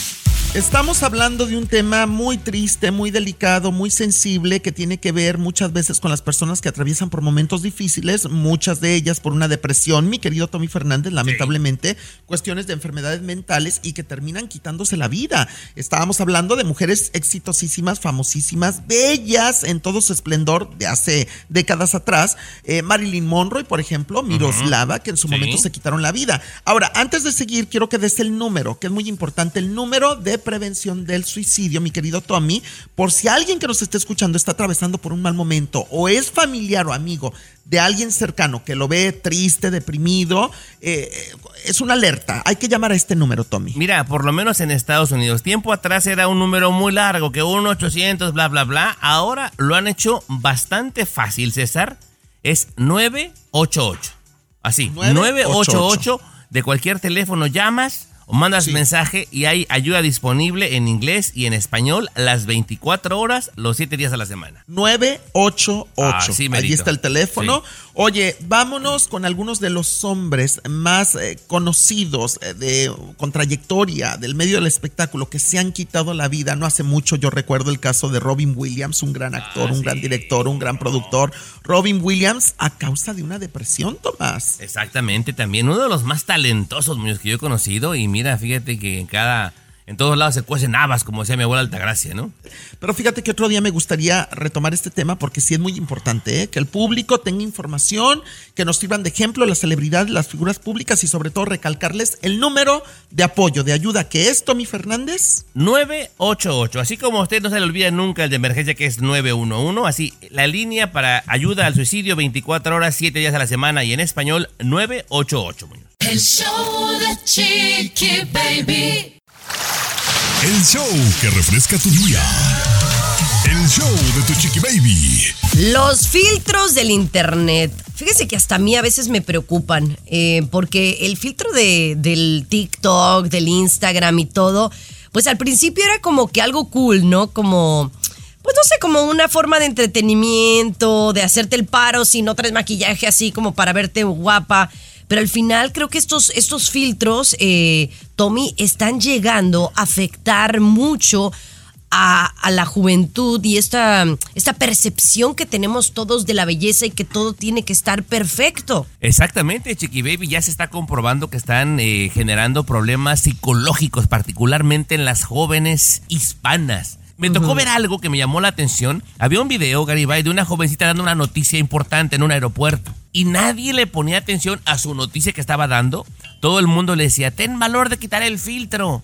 Estamos hablando de un tema muy triste, muy delicado, muy sensible, que tiene que ver muchas veces con las personas que atraviesan por momentos difíciles, muchas de ellas por una depresión, mi querido Tommy Fernández, lamentablemente, cuestiones de enfermedades mentales y que terminan quitándose la vida. Estábamos hablando de mujeres exitosísimas, famosísimas, bellas en todo su esplendor de hace décadas atrás. Eh, Marilyn Monroe, por ejemplo, Miroslava, que en su Sí. momento se quitaron la vida. Ahora, antes de seguir, quiero que des el número, que es muy importante, el número de prevención del suicidio, mi querido Tommy, por si alguien que nos esté escuchando está atravesando por un mal momento o es familiar o amigo de alguien cercano que lo ve triste, deprimido, eh, es una alerta. Hay que llamar a este número, Tommy. Mira, por lo menos en Estados Unidos, tiempo atrás era un número muy largo, que 1 800 bla bla bla. Ahora lo han hecho bastante fácil, César. Es 988. Así, 988 de cualquier teléfono llamas o mandas Sí. mensaje y hay ayuda disponible en inglés y en español las 24 horas, los 7 días a la semana. 988. Ah, sí, Ahí está el teléfono. Sí. Oye, vámonos con algunos de los hombres más eh, conocidos eh, de, con trayectoria del medio del espectáculo que se han quitado la vida. No hace mucho yo recuerdo el caso de Robin Williams, un gran actor, Ah, un sí. gran director, un gran productor. Robin Williams a causa de una depresión, Tomás. Exactamente, también uno de los más talentosos que yo he conocido y mira, fíjate que en cada en todos lados se cuecen habas, como decía mi abuela Altagracia, ¿no? Pero fíjate que otro día me gustaría retomar este tema porque sí es muy importante ¿eh? que el público tenga información, que nos sirvan de ejemplo las celebridades, las figuras públicas y sobre todo recalcarles el número de apoyo, de ayuda que es Tommy Fernández. 988, así como a usted no se le olvida nunca el de emergencia que es 911, así la línea para ayuda al suicidio 24 horas, 7 días a la semana y en español 988. Muñoz. El show de Chiqui Baby. El show que refresca tu día. El show de tu chiqui baby. Los filtros del internet. Fíjese que hasta a mí a veces me preocupan, eh, porque el filtro de, del TikTok, del Instagram y todo, pues al principio era como que algo cool, ¿no? Como, pues no sé, como una forma de entretenimiento, de hacerte el paro si no traes maquillaje así como para verte guapa. Pero al final creo que estos, estos filtros, eh, Tommy, están llegando a afectar mucho a, a la juventud y esta, esta percepción que tenemos todos de la belleza y que todo tiene que estar perfecto. Exactamente, Chiqui Baby, ya se está comprobando que están eh, generando problemas psicológicos, particularmente en las jóvenes hispanas. Me tocó ver algo que me llamó la atención. Había un video, Garibay, de una jovencita dando una noticia importante en un aeropuerto. Y nadie le ponía atención a su noticia que estaba dando. Todo el mundo le decía, ten valor de quitar el filtro.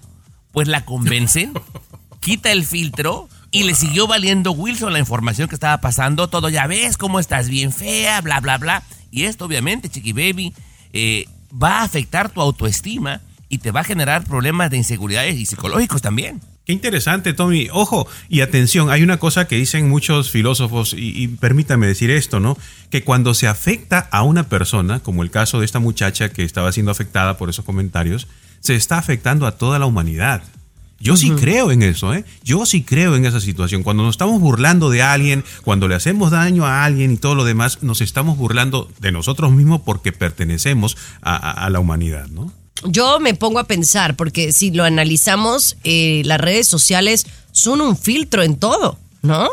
Pues la convencen, [LAUGHS] quita el filtro y le siguió valiendo Wilson la información que estaba pasando. Todo, ya ves cómo estás bien fea, bla, bla, bla. Y esto, obviamente, Chiqui Baby, eh, va a afectar tu autoestima y te va a generar problemas de inseguridades y psicológicos también. Qué interesante, Tommy. Ojo, y atención, hay una cosa que dicen muchos filósofos, y, y permítame decir esto, ¿no? Que cuando se afecta a una persona, como el caso de esta muchacha que estaba siendo afectada por esos comentarios, se está afectando a toda la humanidad. Yo sí creo en eso, ¿eh? Yo sí creo en esa situación. Cuando nos estamos burlando de alguien, cuando le hacemos daño a alguien y todo lo demás, nos estamos burlando de nosotros mismos porque pertenecemos a, a- a la humanidad, ¿no? Yo me pongo a pensar, porque si lo analizamos, eh, las redes sociales son un filtro en todo, ¿no?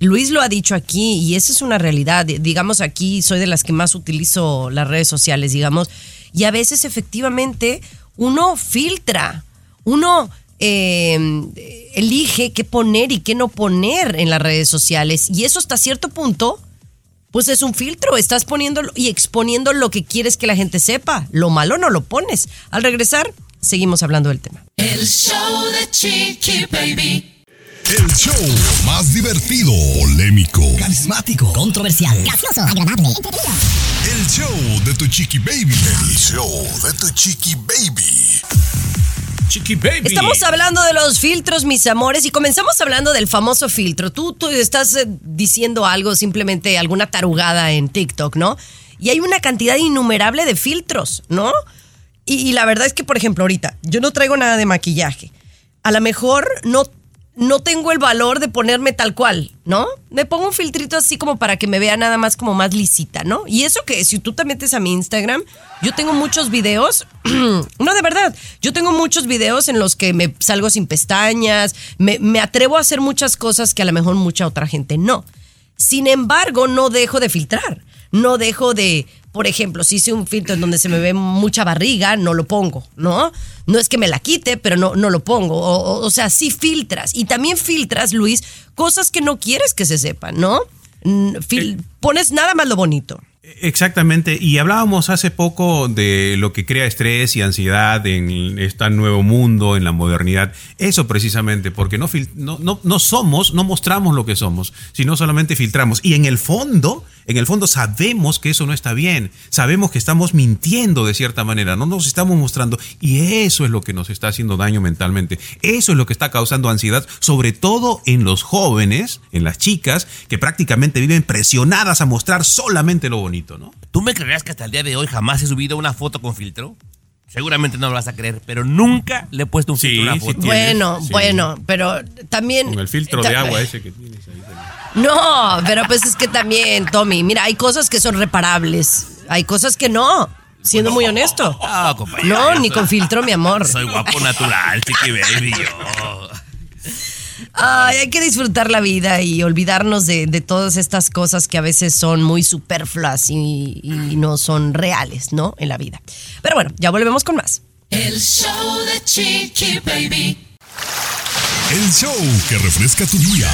Luis lo ha dicho aquí y esa es una realidad. Digamos, aquí soy de las que más utilizo las redes sociales, digamos, y a veces efectivamente uno filtra, uno eh, elige qué poner y qué no poner en las redes sociales y eso hasta cierto punto pues es un filtro, estás poniendo y exponiendo lo que quieres que la gente sepa. Lo malo no lo pones. Al regresar, seguimos hablando del tema. El show de Chiqui Baby. El show más divertido, polémico, carismático, controversial, gracioso, agradable, entretenido. El show de tu chiqui baby. El show de tu chiqui baby. Estamos hablando de los filtros, mis amores, y comenzamos hablando del famoso filtro. Tú, tú estás eh, diciendo algo, simplemente alguna tarugada en TikTok, ¿no? Y hay una cantidad innumerable de filtros, ¿no? Y, y la verdad es que, por ejemplo, ahorita, yo no traigo nada de maquillaje. A lo mejor no no tengo el valor de ponerme tal cual, ¿no? Me pongo un filtrito así como para que me vea nada más como más lisita, ¿no? Y eso que si tú te metes a mi Instagram, yo tengo muchos videos, [CLEARS THROAT] no de verdad, yo tengo muchos videos en los que me salgo sin pestañas, me, me atrevo a hacer muchas cosas que a lo mejor mucha otra gente no. Sin embargo, no dejo de filtrar, no dejo de, por ejemplo, si hice un filtro en donde se me ve mucha barriga, no lo pongo, ¿no? No es que me la quite, pero no, no lo pongo. O, sea, sí filtras. Y también filtras, Luis, cosas que no quieres que se sepan, ¿no? Fil- pones nada más lo bonito. Exactamente, y hablábamos hace poco de lo que crea estrés y ansiedad en este nuevo mundo, en la modernidad. Eso precisamente, porque no, no, no, no somos, no mostramos lo que somos, sino solamente filtramos. Y en el fondo, en el fondo sabemos que eso no está bien, sabemos que estamos mintiendo de cierta manera, no nos estamos mostrando, y eso es lo que nos está haciendo daño mentalmente. Eso es lo que está causando ansiedad, sobre todo en los jóvenes, en las chicas, que prácticamente viven presionadas a mostrar solamente lo bonito, ¿no? ¿Tú me creerás que hasta el día de hoy jamás he subido una foto con filtro? Seguramente no lo vas a creer, pero nunca le he puesto un Sí, filtro a una sí foto. tienes, Bueno, sí. bueno, pero también... Con el filtro de agua ese que tienes ahí. No, pero pues es que también, Tommy, mira, hay cosas que son reparables, hay cosas que no, siendo muy honesto. No, compañero. No, ni con filtro, mi amor. [LAUGHS] Soy guapo natural, chiqui baby, yo. Ay, hay que disfrutar la vida y olvidarnos de, de todas estas cosas que a veces son muy superfluas y, y no son reales, ¿no? En la vida. Pero bueno, ya volvemos con más. El show de Chiqui Baby. El show que refresca tu día.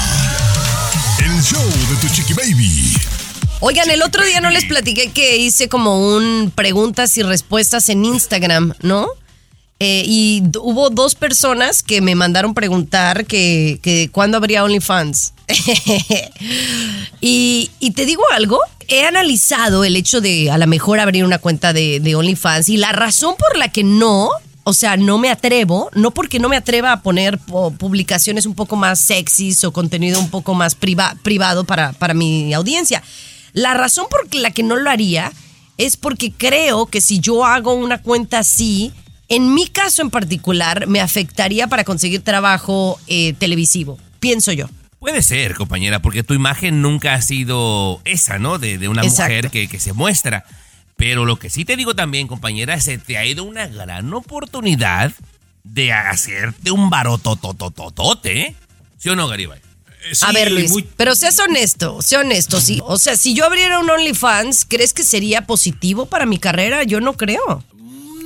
El show de tu chiqui baby. Oigan, el otro día no les platiqué que hice como un preguntas y respuestas en Instagram, ¿no? Eh, y hubo dos personas que me mandaron preguntar que, que cuándo habría OnlyFans. [LAUGHS] y, y te digo algo, he analizado el hecho de a lo mejor abrir una cuenta de, de OnlyFans y la razón por la que no, o sea, no me atrevo, no porque no me atreva a poner po- publicaciones un poco más sexys o contenido un poco más priva- privado para, para mi audiencia. La razón por la que no lo haría es porque creo que si yo hago una cuenta así, en mi caso en particular, me afectaría para conseguir trabajo eh, televisivo, pienso yo. Puede ser, compañera, porque tu imagen nunca ha sido esa, ¿no? De, de una Exacto. mujer que, que se muestra. Pero lo que sí te digo también, compañera, se te ha ido una gran oportunidad de hacerte un barototototote, ¿eh? ¿Sí o no, Garibay? a ver, Luis, pero seas honesto, sé honesto. Sí. O sea, si yo abriera un OnlyFans, ¿crees que sería positivo para mi carrera? Yo no creo.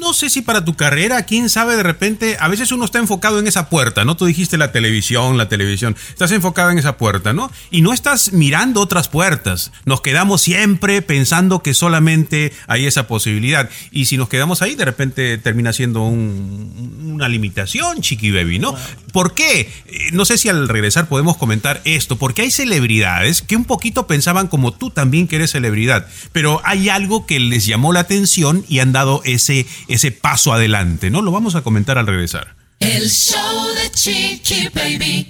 No sé si para tu carrera, quién sabe, de repente, a veces uno está enfocado en esa puerta, ¿no? Tú dijiste la televisión, la televisión, estás enfocado en esa puerta, ¿no? Y no estás mirando otras puertas. Nos quedamos siempre pensando que solamente hay esa posibilidad. Y si nos quedamos ahí, de repente termina siendo un- una limitación, Chiqui Baby, ¿no? ¿Por qué? Eh, No sé si al regresar podemos comentar esto, porque hay celebridades que un poquito pensaban como tú también que eres celebridad, pero hay algo que les llamó la atención y han dado ese, ese paso adelante, ¿no? Lo vamos a comentar al regresar. El show de Chiqui Baby.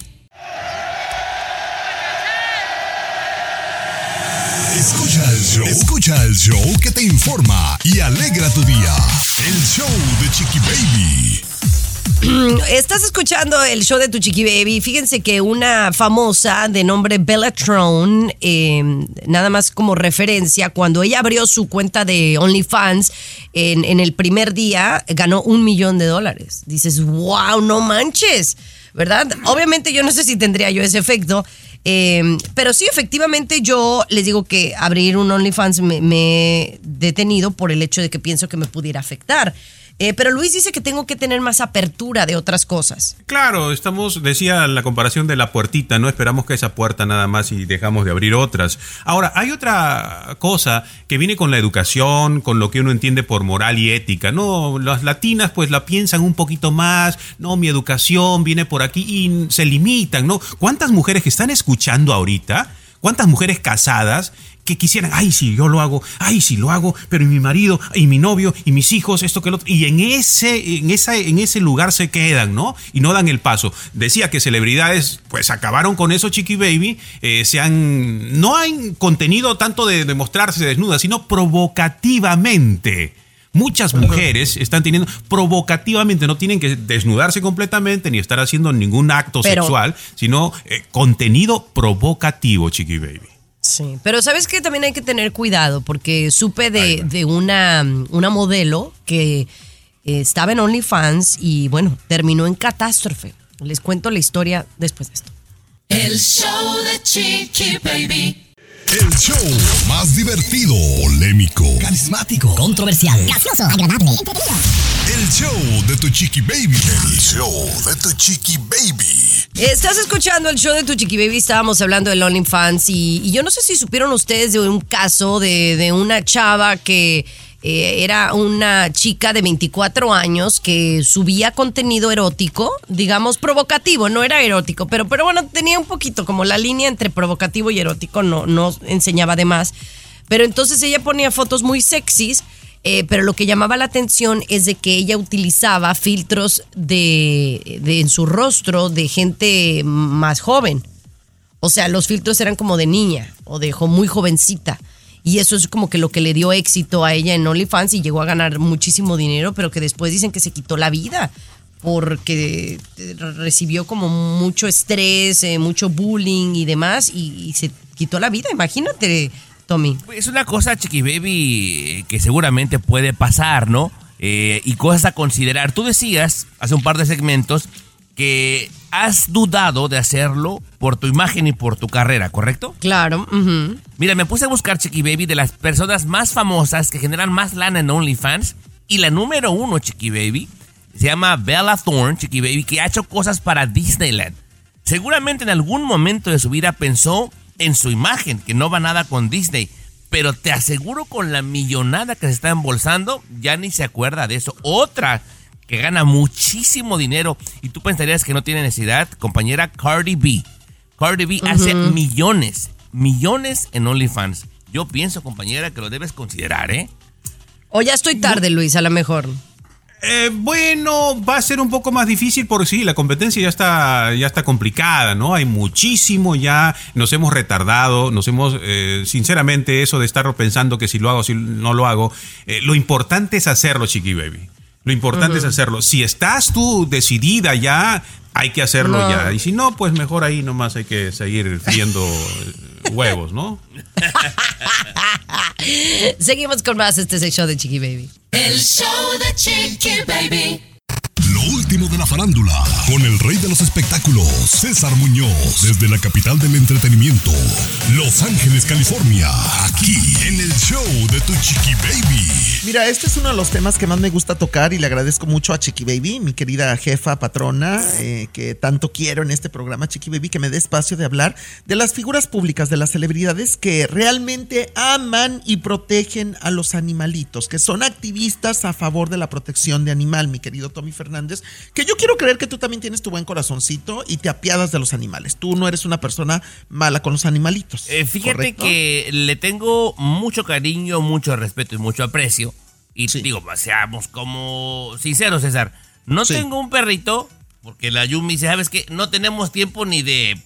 Escucha el show. Escucha el show que te informa y alegra tu día. El show de Chiqui Baby. [CLEARS THROAT] Estás escuchando el show de tu chiqui baby. Fíjense que una famosa de nombre Bellatron, eh, nada más como referencia, cuando ella abrió su cuenta de OnlyFans en, el primer día, ganó un millón de dólares. Dices, wow, no manches, ¿verdad? Obviamente yo no sé si tendría yo ese efecto. eh, pero sí, efectivamente, yo les digo que abrir un OnlyFans me, me he detenido por el hecho de que pienso que me pudiera afectar. Eh, pero Luis dice que tengo que tener más apertura de otras cosas. Claro, estamos, decía la comparación de la puertita, no esperamos que esa puerta nada más y dejamos de abrir otras. Ahora, hay otra cosa que viene con la educación, con lo que uno entiende por moral y ética, ¿no? Las latinas pues la piensan un poquito más, no, mi educación viene por aquí y se limitan, ¿no? ¿Cuántas mujeres que están escuchando ahorita? ¿Cuántas mujeres casadas que quisieran, ay, sí, yo lo hago, ay, sí, lo hago, pero y mi marido, y mi novio, y mis hijos, esto que lo otro, y en ese, en esa, en ese lugar se quedan, ¿no? Y no dan el paso. Decía que celebridades, pues acabaron con eso, Chiqui Baby, eh, se han, no han contenido tanto de, de mostrarse desnudas, sino provocativamente. Muchas mujeres están teniendo provocativamente, no tienen que desnudarse completamente ni estar haciendo ningún acto Pero- sexual, sino eh, contenido provocativo, Chiqui Baby. Sí, pero sabes que también hay que tener cuidado porque supe de, de una, una modelo que eh, estaba en OnlyFans y bueno, terminó en catástrofe. Les cuento la historia después de esto. El show de Chiqui Baby. El show más divertido, polémico, Carismático, controversial, gracioso, agradable, entretenido. El show de tu chiqui baby. El show de tu chiqui baby. Estás escuchando el show de Tu Chiqui Baby, estábamos hablando del OnlyFans y, y yo no sé si supieron ustedes de un caso de, de una chava que eh, era una chica de 24 años que subía contenido erótico, digamos provocativo, no era erótico, pero, pero bueno, tenía un poquito como la línea entre provocativo y erótico, no, no enseñaba de más. Pero entonces ella ponía fotos muy sexys, eh, pero lo que llamaba la atención es de que ella utilizaba filtros de, de- en su rostro de gente más joven. O sea, los filtros eran como de niña o de muy jovencita. Y eso es como que lo que le dio éxito a ella en OnlyFans y llegó a ganar muchísimo dinero, pero que después dicen que se quitó la vida porque eh, recibió como mucho estrés, eh, mucho bullying y demás y se quitó la vida. Imagínate, Tommy. Es una cosa, Chiqui Baby, que seguramente puede pasar, ¿no? Eh, y cosas a considerar. Tú decías hace un par de segmentos que has dudado de hacerlo por tu imagen y por tu carrera, ¿correcto? Claro. Mira, me puse a buscar Chiqui Baby de las personas más famosas que generan más lana en OnlyFans. Y la número uno, Chiqui Baby, se llama Bella Thorne, Chiqui Baby, que ha hecho cosas para Disneyland. Seguramente en algún momento de su vida pensó en su imagen, que no va nada con Disney. Pero te aseguro con la millonada que se está embolsando, ya ni se acuerda de eso. Otra que gana muchísimo dinero y tú pensarías que no tiene necesidad, compañera Cardi B. Cardi B hace millones, millones en OnlyFans. Yo pienso, compañera, que lo debes considerar, ¿eh? O ya estoy tarde, Luis, a lo mejor. Eh, bueno, va a ser un poco más difícil porque sí, la competencia ya está, ya está complicada, ¿no? Hay muchísimo ya, nos hemos retardado, nos hemos, eh, sinceramente, eso de estar pensando que si lo hago, si no lo hago, eh, lo importante es hacerlo, Chiqui Baby. Lo importante es hacerlo. Si estás tú decidida ya, hay que hacerlo No. ya. Y si no, pues mejor ahí nomás hay que seguir friendo eh, [LAUGHS] huevos, ¿no? [LAUGHS] Seguimos con más. Este es el show de Chiqui Baby. El show de Chiqui Baby. Último de la farándula, con el rey de los espectáculos, César Muñoz, desde la capital del entretenimiento, Los Ángeles, California, aquí en el show de tu chiqui baby. Mira, este es uno de los temas que más me gusta tocar y le agradezco mucho a Chiqui Baby, mi querida jefa, patrona, eh, que tanto quiero en este programa, Chiqui Baby, que me dé espacio de hablar de las figuras públicas, de las celebridades que realmente aman y protegen a los animalitos, que son activistas a favor de la protección de animal, mi querido Tommy Fernández, que yo quiero creer que tú también tienes tu buen corazoncito y te apiadas de los animales. Tú no eres una persona mala con los animalitos. Eh, fíjate ¿correcto? que le tengo mucho cariño, mucho respeto y mucho aprecio. Y digo, seamos como sinceros, César. No Sí. tengo un perrito, porque la Yumi dice, ¿sabes qué? No tenemos tiempo ni de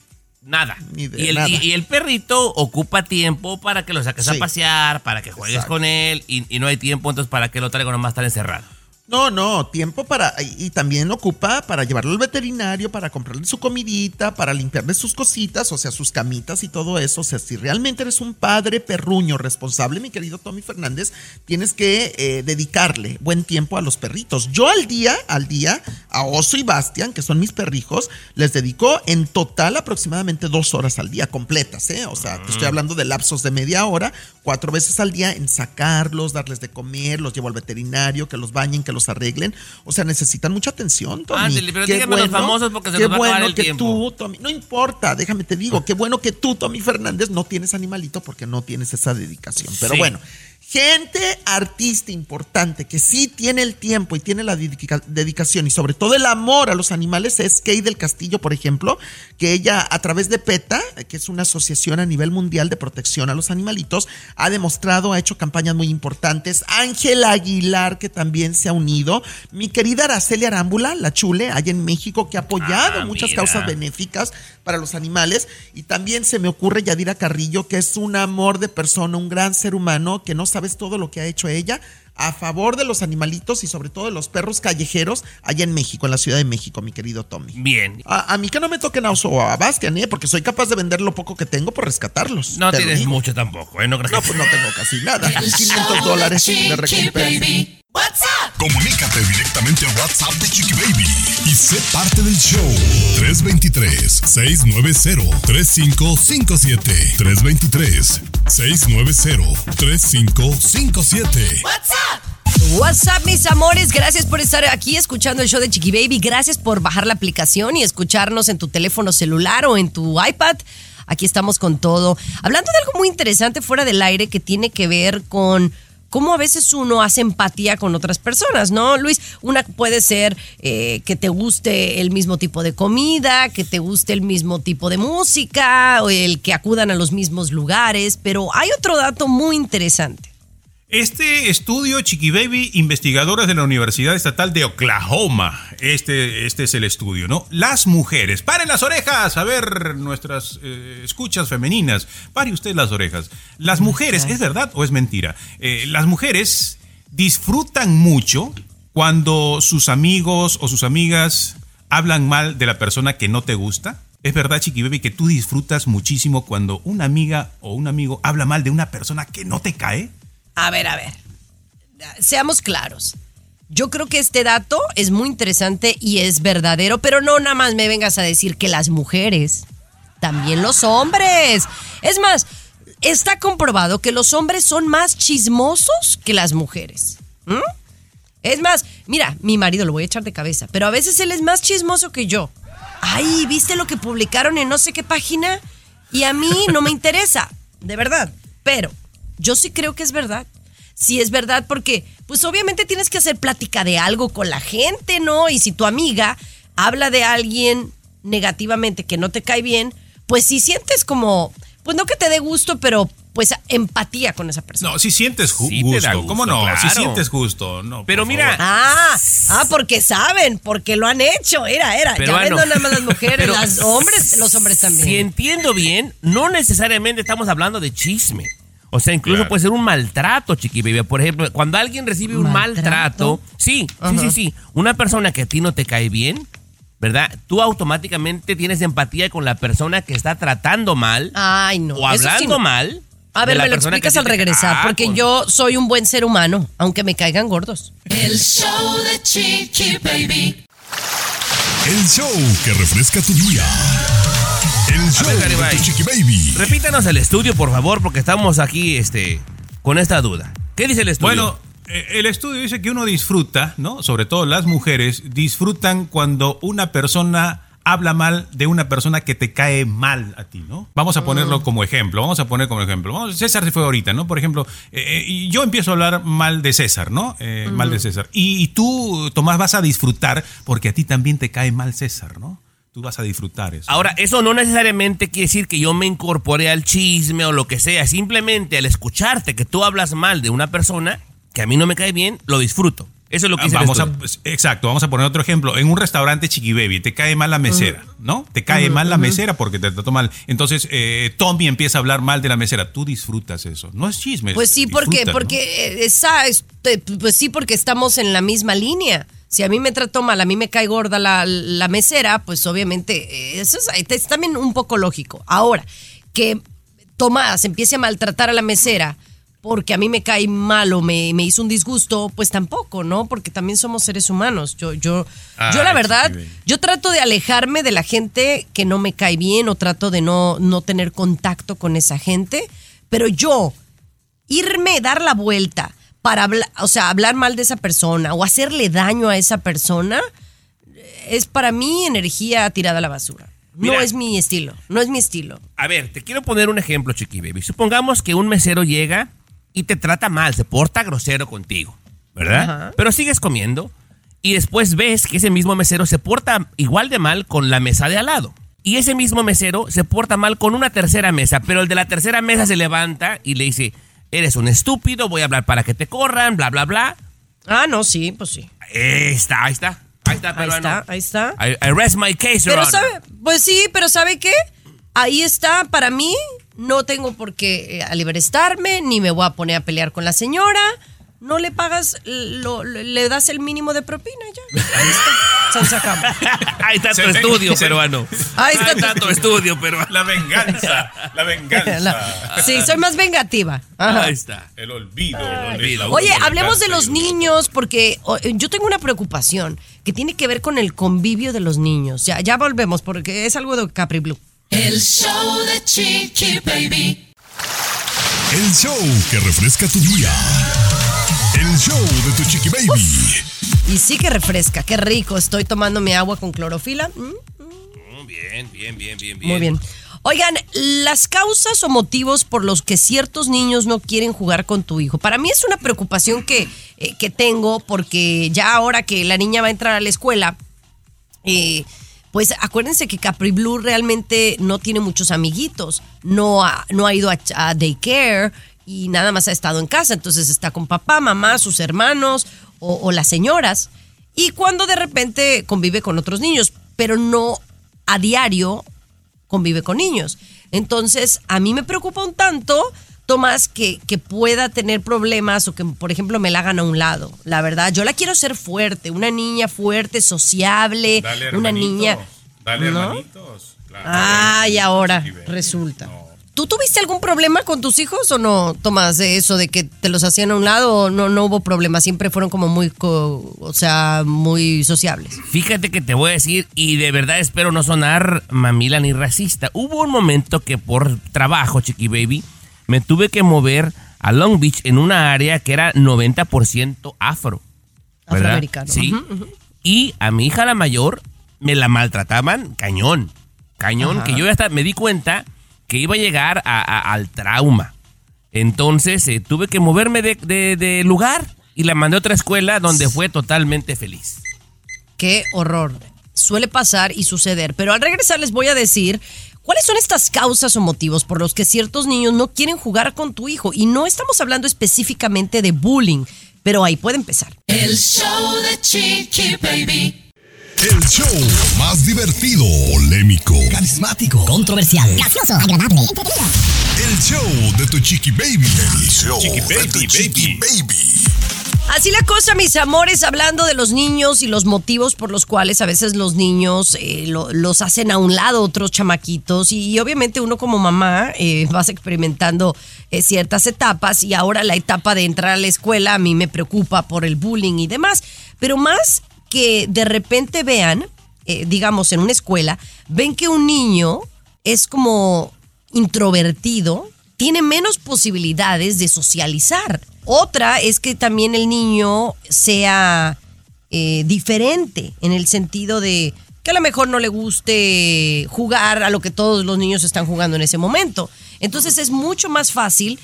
nada. Ni de y, el, nada. y- y el perrito ocupa tiempo para que lo saques Sí. a pasear, para que juegues Exacto. con él, y, y no hay tiempo entonces para que lo traiga nomás estar encerrado. No, no, tiempo para. Y también ocupa para llevarlo al veterinario, para comprarle su comidita, para limpiarle sus cositas, o sea, sus camitas y todo eso. O sea, si realmente eres un padre perruño responsable, mi querido Tommy Fernández, tienes que eh, dedicarle buen tiempo a los perritos. Yo al día, al día, a Oso y Bastian, que son mis perrijos, les dedico en total aproximadamente dos horas al día completas, ¿eh? O sea, te estoy hablando de lapsos de media hora, cuatro veces al día en sacarlos, darles de comer, los llevo al veterinario, que los bañen, que los arreglen. O sea, necesitan mucha atención, Tommy. Ándale, pero Qué dígame los famosos porque se qué nos va a acabar bueno el que tiempo. tú, Tommy, no importa, déjame te digo, qué bueno que tú, Tommy Fernández, no tienes animalito porque no tienes esa dedicación. Pero Sí. bueno, gente artista importante que sí tiene el tiempo y tiene la dedica- dedicación y sobre todo el amor a los animales es Kay del Castillo, por ejemplo, que ella a través de PETA, que es una asociación a nivel mundial de protección a los animalitos, ha demostrado, ha hecho campañas muy importantes. Ángela Aguilar, que también se ha unido. Mi querida Araceli Arámbula, la chule, allá en México, que ha apoyado Ah, muchas mira. causas benéficas para los animales. Y también se me ocurre Yadira Carrillo, que es un amor de persona, un gran ser humano, que no sabes todo lo que ha hecho ella a favor de los animalitos y sobre todo de los perros callejeros allá en México, en la Ciudad de México, mi querido Tommy. Bien. A, a mí que no me toquen a Oso o a Bastian, ¿eh? porque soy capaz de vender lo poco que tengo por rescatarlos. No Te tienes mucho tampoco, ¿eh? No No, pues no tengo casi nada. El 500 show dólares de de Chiqui recompensa. Baby. What's up? Comunícate directamente al WhatsApp de Chiqui Baby y sé parte del show. 323-690-3557. 323-690-3557. What's up? WhatsApp, mis amores, gracias por estar aquí escuchando el show de Chiqui Baby. Gracias por bajar la aplicación y escucharnos en tu teléfono celular o en tu iPad. Aquí estamos con todo. Hablando de algo muy interesante fuera del aire que tiene que ver con cómo a veces uno hace empatía con otras personas, ¿no, Luis? Una puede ser eh, que te guste el mismo tipo de comida, que te guste el mismo tipo de música, o el que acudan a los mismos lugares, pero hay otro dato muy interesante. Este estudio, Chiqui Baby, investigadores de la Universidad Estatal de Oklahoma. Este, este es el estudio, ¿no? Las mujeres. ¡Paren las orejas! A ver, nuestras eh, escuchas femeninas. Pare usted las orejas. Las mujeres, ¿es verdad o es mentira? Eh, las mujeres disfrutan mucho cuando sus amigos o sus amigas hablan mal de la persona que no te gusta. ¿Es verdad, Chiqui Baby, que tú disfrutas muchísimo cuando una amiga o un amigo habla mal de una persona que no te cae? A ver, a ver. Seamos claros. Yo creo que este dato es muy interesante y es verdadero, pero no nada más me vengas a decir que las mujeres, también los hombres. Es más, está comprobado que los hombres son más chismosos que las mujeres. Es más, mira, mi marido lo voy a echar de cabeza, pero a veces él es más chismoso que yo. Ay, ¿viste lo que publicaron en no sé qué página? Y a mí no me interesa, de verdad. Pero yo sí creo que es verdad. Sí es verdad porque, pues obviamente tienes que hacer plática de algo con la gente, ¿no? Y si tu amiga habla de alguien negativamente que no te cae bien, pues sí sientes como, pues no que te dé gusto, pero pues empatía con esa persona. No, si sientes ju- Sí gusto. ¿Cómo no? Si sientes gusto. No, Pero mira. Ah, ah, porque saben, porque lo han hecho. Era, era. Pero ya bueno. no nada más las [LAUGHS] mujeres, Pero- las hombres, los hombres también. Si entiendo bien, no necesariamente estamos hablando de chisme. O sea, incluso Claro. puede ser un maltrato, chiqui baby. Por ejemplo, cuando alguien recibe un ¿Maltrato? maltrato, sí, sí, sí, sí. Una persona que a ti no te cae bien, ¿verdad? Tú automáticamente tienes empatía con la persona que está tratando mal Ay, no. o sí hablando mal. A ver, me lo explicas al regresar, Ah, porque pues. yo soy un buen ser humano, aunque me caigan gordos. El show de Chiqui Baby. El show que refresca tu día. El show ver, de Garibay. tu Chiqui Baby. Repítanos el estudio, por favor, porque estamos aquí este, con esta duda. ¿Qué dice el estudio? Bueno, eh, el estudio dice que uno disfruta, ¿no? Sobre todo las mujeres disfrutan cuando una persona habla mal de una persona que te cae mal a ti, ¿no? Vamos a ponerlo como ejemplo, vamos a poner como ejemplo. Vamos, César se fue ahorita, ¿no? Por ejemplo, eh, eh, yo empiezo a hablar mal de César, ¿no? Eh, Mal de César. Y, y tú, Tomás, vas a disfrutar porque a ti también te cae mal César, ¿no? Tú vas a disfrutar eso. Ahora, eso no necesariamente quiere decir que yo me incorpore al chisme o lo que sea. Simplemente al escucharte que tú hablas mal de una persona que a mí no me cae bien, lo disfruto. Eso es lo que Ah, dice el vamos a, estudio. exacto, vamos a poner otro ejemplo. En un restaurante Chiqui Baby, te cae mal la mesera, ¿no? Te cae mal la mesera porque te trató mal. Entonces, eh, Tommy empieza a hablar mal de la mesera. Tú disfrutas eso. No es chisme. Pues sí, porque, disfruta, ¿no? porque eh, esa, pues sí, porque estamos en la misma línea. Si a mí me trató mal, a mí me cae gorda la, la mesera, pues obviamente eh, eso es, es también un poco lógico. Ahora, que Tomás empiece a maltratar a la mesera porque a mí me cae mal o me, me hizo un disgusto, pues tampoco, ¿no? Porque también somos seres humanos. Yo, yo, yo la verdad, yo trato de alejarme de la gente que no me cae bien o trato de no, no tener contacto con esa gente, pero yo irme, dar la vuelta para hablar, o sea, hablar mal de esa persona o hacerle daño a esa persona, es para mí energía tirada a la basura. No es mi estilo, no es mi estilo. A ver, te quiero poner un ejemplo, Chiqui Baby. Supongamos que un mesero llega y te trata mal, se porta grosero contigo, ¿verdad? Ajá. Pero sigues comiendo y después ves que ese mismo mesero se porta igual de mal con la mesa de al lado. Y ese mismo mesero se porta mal con una tercera mesa, pero el de la tercera mesa se levanta y le dice, eres un estúpido, voy a hablar para que te corran, bla, bla, bla. Ah, no, sí, pues sí. Ahí está, ahí está. Ahí está, Ahí peruano. está, ahí está. I, I rest my case, Pero sabe, pues sí, pero ¿sabe qué? Ahí está, para mí, no tengo por qué eh, alibrestarme, ni me voy a poner a pelear con la señora. No le pagas, lo- lo- le das el mínimo de propina ya. [LAUGHS] [LAUGHS] Ahí está. Ahí está tu estudio, peruano. Ahí está tu- tu estudio, peruano. La venganza, la venganza. [LAUGHS] La- sí, soy más vengativa. Ajá. Ahí está. El olvido. el olvido. Oye, hablemos de los niños porque eh, yo tengo una preocupación que tiene que ver con el convivio de los niños. Ya, ya volvemos porque es algo de Capri Blue. El show de Chiqui Baby. El show que refresca tu día. El show de tu chiqui baby. Y sí que refresca, qué rico. Estoy tomando mi agua con clorofila. Mm, Mm, Bien, bien, bien, bien, bien. Muy bien. Oigan, las causas o motivos por los que ciertos niños no quieren jugar con tu hijo. Para mí es una preocupación que, eh, que tengo porque ya ahora que la niña va a entrar a la escuela, eh, pues acuérdense que Capri Blue realmente no tiene muchos amiguitos, no ha, no ha ido a, a daycare y nada más ha estado en casa, entonces está con papá, mamá, sus hermanos o, o las señoras. Y cuando de repente convive con otros niños, pero no a diario convive con niños. Entonces, a mí me preocupa un tanto, Tomás, que, que pueda tener problemas o que, por ejemplo, me la hagan a un lado. La verdad, yo la quiero ser fuerte, una niña fuerte, sociable, Dale, una niña... Dale, ¿No? hermanitos. Claro. Ay, ahora resulta. ¿Tú tuviste algún problema con tus hijos o no, Tomás, de eso, de que te los hacían a un lado o no, no hubo problema? Siempre fueron como muy, co- o sea, muy sociables. Fíjate que te voy a decir, y de verdad espero no sonar mamila ni racista. Hubo un momento que por trabajo, Chiqui Baby, me tuve que mover a Long Beach en una área que era 90% afro. ¿verdad? Afroamericano. Sí. Y a mi hija la mayor me la maltrataban cañón. Cañón, Ajá. que yo hasta me di cuenta que iba a llegar a- a- al trauma. Entonces eh, tuve que moverme de, de- de lugar y la mandé a otra escuela donde fue totalmente feliz. Qué horror. Suele pasar y suceder. Pero al regresar les voy a decir cuáles son estas causas o motivos por los que ciertos niños no quieren jugar con tu hijo. Y no estamos hablando específicamente de bullying, pero ahí puede empezar. El show de Baby. El show más divertido, polémico, Carismático, controversial, gracioso, agradable, el show de tu chiqui baby. El show de tu chiqui baby. Así la cosa, mis amores, hablando de los niños y los motivos por los cuales a veces los niños eh, lo- los hacen a un lado otros chamaquitos y, obviamente uno como mamá eh, vas experimentando eh, ciertas etapas y ahora la etapa de entrar a la escuela a mí me preocupa por el bullying y demás, pero más que de repente vean, eh, digamos en una escuela, ven que un niño es como introvertido, tiene menos posibilidades de socializar. Otra es que también el niño sea eh, diferente en el sentido de que a lo mejor no le guste jugar a lo que todos los niños están jugando en ese momento. Entonces es mucho más fácil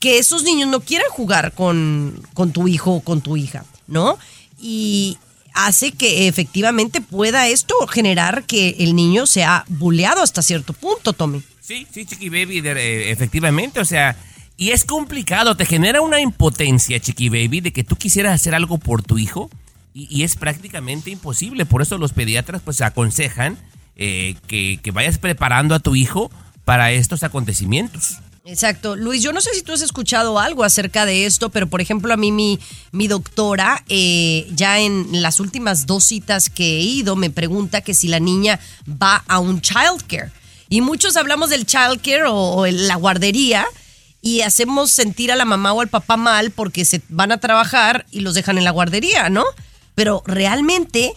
que esos niños no quieran jugar con, con tu hijo o con tu hija, ¿no? Y hace que efectivamente pueda esto generar que el niño sea buleado hasta cierto punto, Tommy. Sí, sí, Chiqui Baby, efectivamente, o sea, y es complicado, te genera una impotencia, Chiqui Baby, de que tú quisieras hacer algo por tu hijo y, es prácticamente imposible. Por eso los pediatras pues aconsejan eh, que vayas preparando a tu hijo para estos acontecimientos. Exacto. Luis, yo no sé si tú has escuchado algo acerca de esto, pero por ejemplo a mí mi, mi doctora, eh, ya en las últimas dos citas que he ido, me pregunta que si la niña va a un childcare. Y muchos hablamos del childcare o, o la guardería y hacemos sentir a la mamá o al papá mal porque se van a trabajar y los dejan en la guardería, ¿no? Pero realmente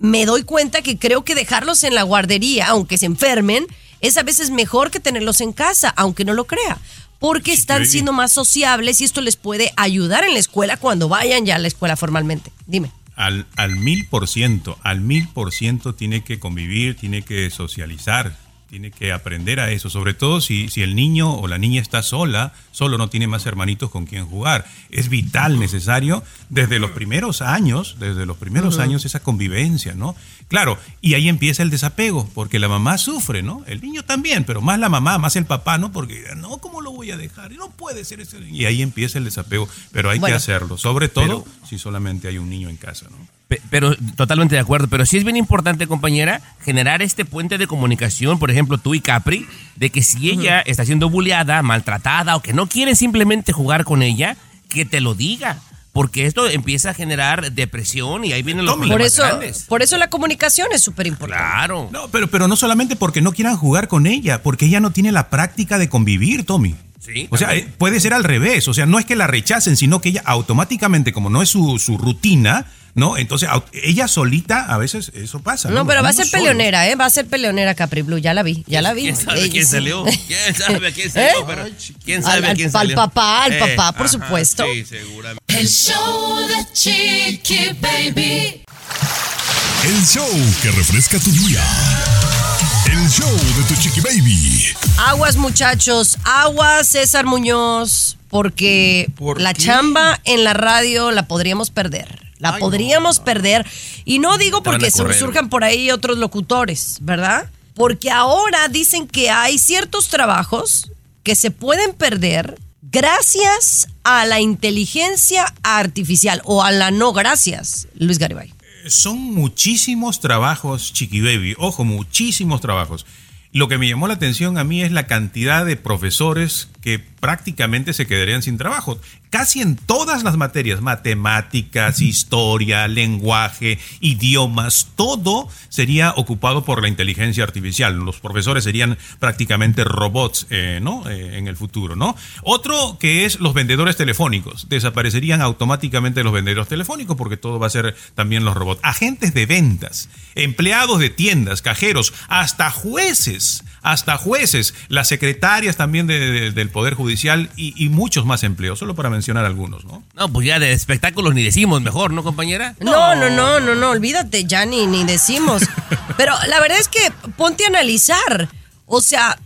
me doy cuenta que creo que dejarlos en la guardería, aunque se enfermen, es a veces mejor que tenerlos en casa, aunque no lo crea. porque están siendo más sociables y esto les puede ayudar en la escuela cuando vayan ya a la escuela formalmente. Dime. Al, al mil por ciento, al mil por ciento tiene que convivir, tiene que socializar, tiene que aprender a eso, sobre todo si, si el niño o la niña está sola, solo no tiene más hermanitos con quien jugar. Es vital, necesario, desde los primeros años, desde los primeros años, esa convivencia, ¿no? Claro, y ahí empieza el desapego, porque la mamá sufre, ¿no? El niño también, pero más la mamá, más el papá, ¿no? Porque, no, ¿cómo lo voy a dejar? No puede ser ese. Y ahí empieza el desapego, pero hay Bueno, que hacerlo, sobre todo pero- si solamente hay un niño en casa, ¿no? Pe- Pero totalmente de acuerdo, pero sí es bien importante, compañera, generar este puente de comunicación, por ejemplo, tú y Capri, de que si ella está siendo bulleada, maltratada o que no quiere simplemente jugar con ella, que te lo diga, porque esto empieza a generar depresión y ahí vienen los Por problemas eso, grandes. por eso la comunicación es súper importante. Claro. No, pero, pero no solamente porque no quieran jugar con ella, porque ella no tiene la práctica de convivir, Tommy. Sí, O sea, eh, puede ser al revés. O sea, no es que la rechacen, sino que ella automáticamente, como no es su, su rutina, ¿no? Entonces, ella solita, a veces eso pasa. No, pero va a ser peleonera, ¿eh? Va a ser peleonera Capri Blue, ya la vi, ya la vi. ¿Quién sabe Ella quién sí. salió? ¿Quién sabe a quién [LAUGHS] salió? ¿Eh? Pero, ¿Quién Al- sabe a al- quién al salió? papá, al Eh, papá, por ajá, supuesto. Sí, seguramente. El show de Chiqui Baby. El show que refresca tu día. El show de tu chiqui baby. Aguas, muchachos, aguas, César Muñoz, porque la qué? chamba en la radio la podríamos perder. La podríamos perder. Y no digo porque surjan por ahí otros locutores, ¿verdad? Porque ahora dicen que hay ciertos trabajos que se pueden perder gracias a la inteligencia artificial o a la no gracias, Luis Garibay. Son muchísimos trabajos, Chiqui Baby. Ojo, muchísimos trabajos. Lo que me llamó la atención a mí es la cantidad de profesores que prácticamente se quedarían sin trabajo. Casi en todas las materias, matemáticas, historia, lenguaje, idiomas, todo sería ocupado por la inteligencia artificial. Los profesores serían prácticamente robots, eh, ¿no? Eh, en el futuro, ¿no? Otro que es los vendedores telefónicos. Desaparecerían automáticamente los vendedores telefónicos porque todo va a ser también los robots. Agentes de ventas, empleados de tiendas, cajeros, hasta jueces, hasta jueces, las secretarias también de- de- del Poder Judicial y, y muchos más empleos, solo para mencionar algunos, ¿no? No, pues ya de espectáculos ni decimos mejor, ¿no, compañera? No, no, no, no, no, olvídate, ya ni, ni decimos. [LAUGHS] Pero la verdad es que ponte a analizar. O sea,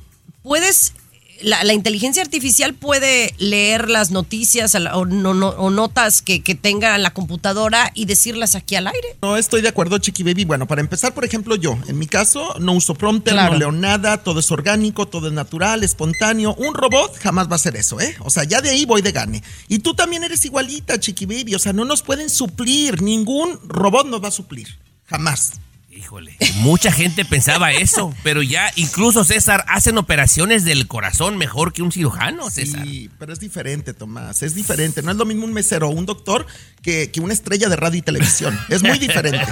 puedes. La, la inteligencia artificial puede leer las noticias o, no- no- o notas que, que tenga la computadora y decirlas aquí al aire. No estoy de acuerdo, Chiqui Baby. Bueno, para empezar, por ejemplo, yo, en mi caso, no uso prompter, Claro. no leo nada, todo es orgánico, todo es natural, espontáneo. Un robot jamás va a hacer eso, ¿eh? O sea, ya de ahí voy de gane. Y tú también eres igualita, Chiqui Baby. O sea, no nos pueden suplir, ningún robot nos va a suplir. Jamás. Híjole. Mucha gente pensaba eso, pero ya incluso César hacen operaciones del corazón mejor que un cirujano, César. Sí, pero es diferente, Tomás, es diferente. No es lo mismo un mesero o un doctor que, que una estrella de radio y televisión. Es muy diferente. [LAUGHS]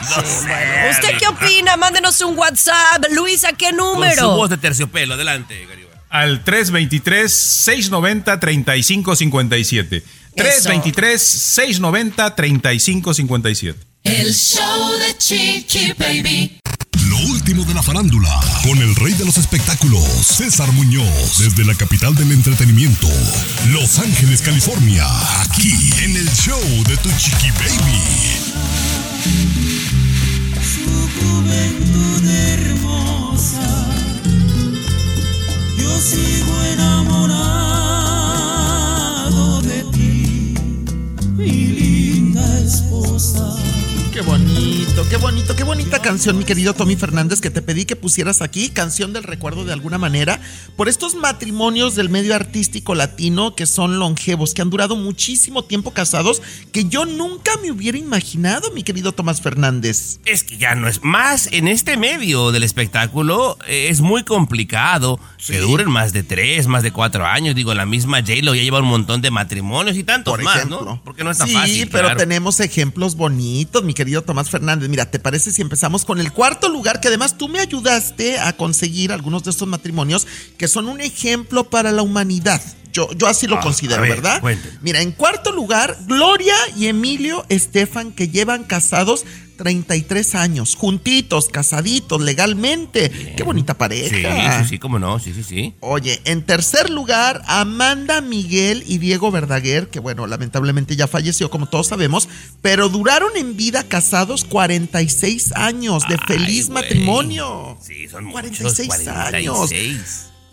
¿Usted qué opina? Mándenos un WhatsApp. Luis, ¿a qué Con su número? voz de terciopelo, adelante, Garibay. Al 323-690-3557. 323-690-3557. El show de Chiqui Baby. Lo último de la farándula, con el rey de los espectáculos, César Muñoz, desde la capital del entretenimiento, Los Ángeles, California, aquí en el show de tu chiqui baby. juventud hermosa, yo sigo enamorado de ti, mi linda esposa. Qué bonito, qué bonito, qué bonita canción, mi querido Tommy Fernández, que te pedí que pusieras aquí, canción del recuerdo de alguna manera, por estos matrimonios del medio artístico latino que son longevos, que han durado muchísimo tiempo casados, que yo nunca me hubiera imaginado, mi querido Tomás Fernández. Es que ya no es más en este medio del espectáculo eh, es muy complicado que duren más de tres, más de cuatro años. Digo, la misma J-Lo ya lleva un montón de matrimonios y tantos Por más, ejemplo. ¿no? Porque no es tan sí, fácil. pero claro. tenemos ejemplos bonitos, mi querido Tomás Fernández. Mira, ¿te parece si empezamos con el cuarto lugar? Que además tú me ayudaste a conseguir algunos de estos matrimonios que son un ejemplo para la humanidad. Yo, yo así lo Ah, considero, ver, ¿verdad? cuéntame. Mira, en cuarto lugar, Gloria y Emilio Estefan, que llevan casados 33 años, juntitos, casaditos, legalmente. Qué bonita Sí, pareja. sí, sí, cómo no, sí, sí, sí. Oye, en tercer lugar, Amanda Miguel y Diego Verdaguer, que bueno, lamentablemente ya falleció, como todos sabemos, pero duraron en vida casados 46 años de feliz matrimonio. Sí, son 46 muchos, años.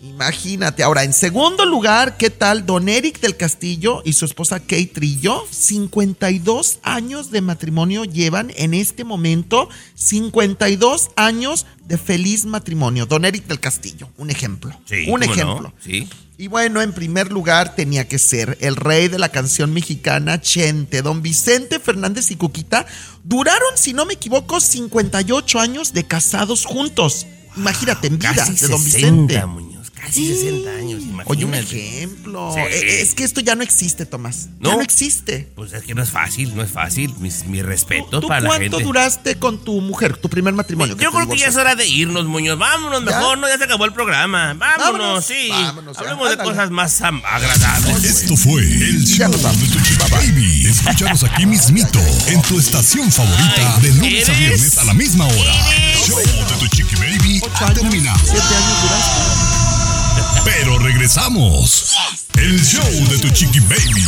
46. Imagínate. Ahora, en segundo lugar, ¿qué tal Don Eric del Castillo y su esposa Kate Trillo? 52 años de matrimonio llevan en este momento. 52 años de feliz matrimonio. Don Eric del Castillo, un ejemplo. Sí, un no, ejemplo. Sí. Y bueno, en primer lugar tenía que ser el rey de la canción mexicana, Chente, don Vicente Fernández y Cuquita, duraron, si no me equivoco, 58 años de casados juntos. Imagínate, en vida Casi de don 60, Vicente. Casi 60 años, Oye, un imagínate. ejemplo. Sí. Eh, Es que esto ya no existe, Tomás. Ya ¿No? existe. Pues es que no es fácil, no es fácil. Mis, mis respetos ¿Tú para la cuánto duraste con tu mujer, tu primer matrimonio? Yo creo que ya es hora de irnos, Muñoz. Vámonos ¿Ya? mejor, ¿no? Ya se acabó el programa. Vámonos, Vámonos, sí. vámonos Hablemos de cosas más agradables. Esto fue el show de tu chica baby. Escúchanos aquí mismito en tu estación favorita Ay, de lunes a viernes a la misma hora. Show de tu chiqui baby ha terminado. ¿Siete años duraste? Pero regresamos. El show de tu chiqui baby.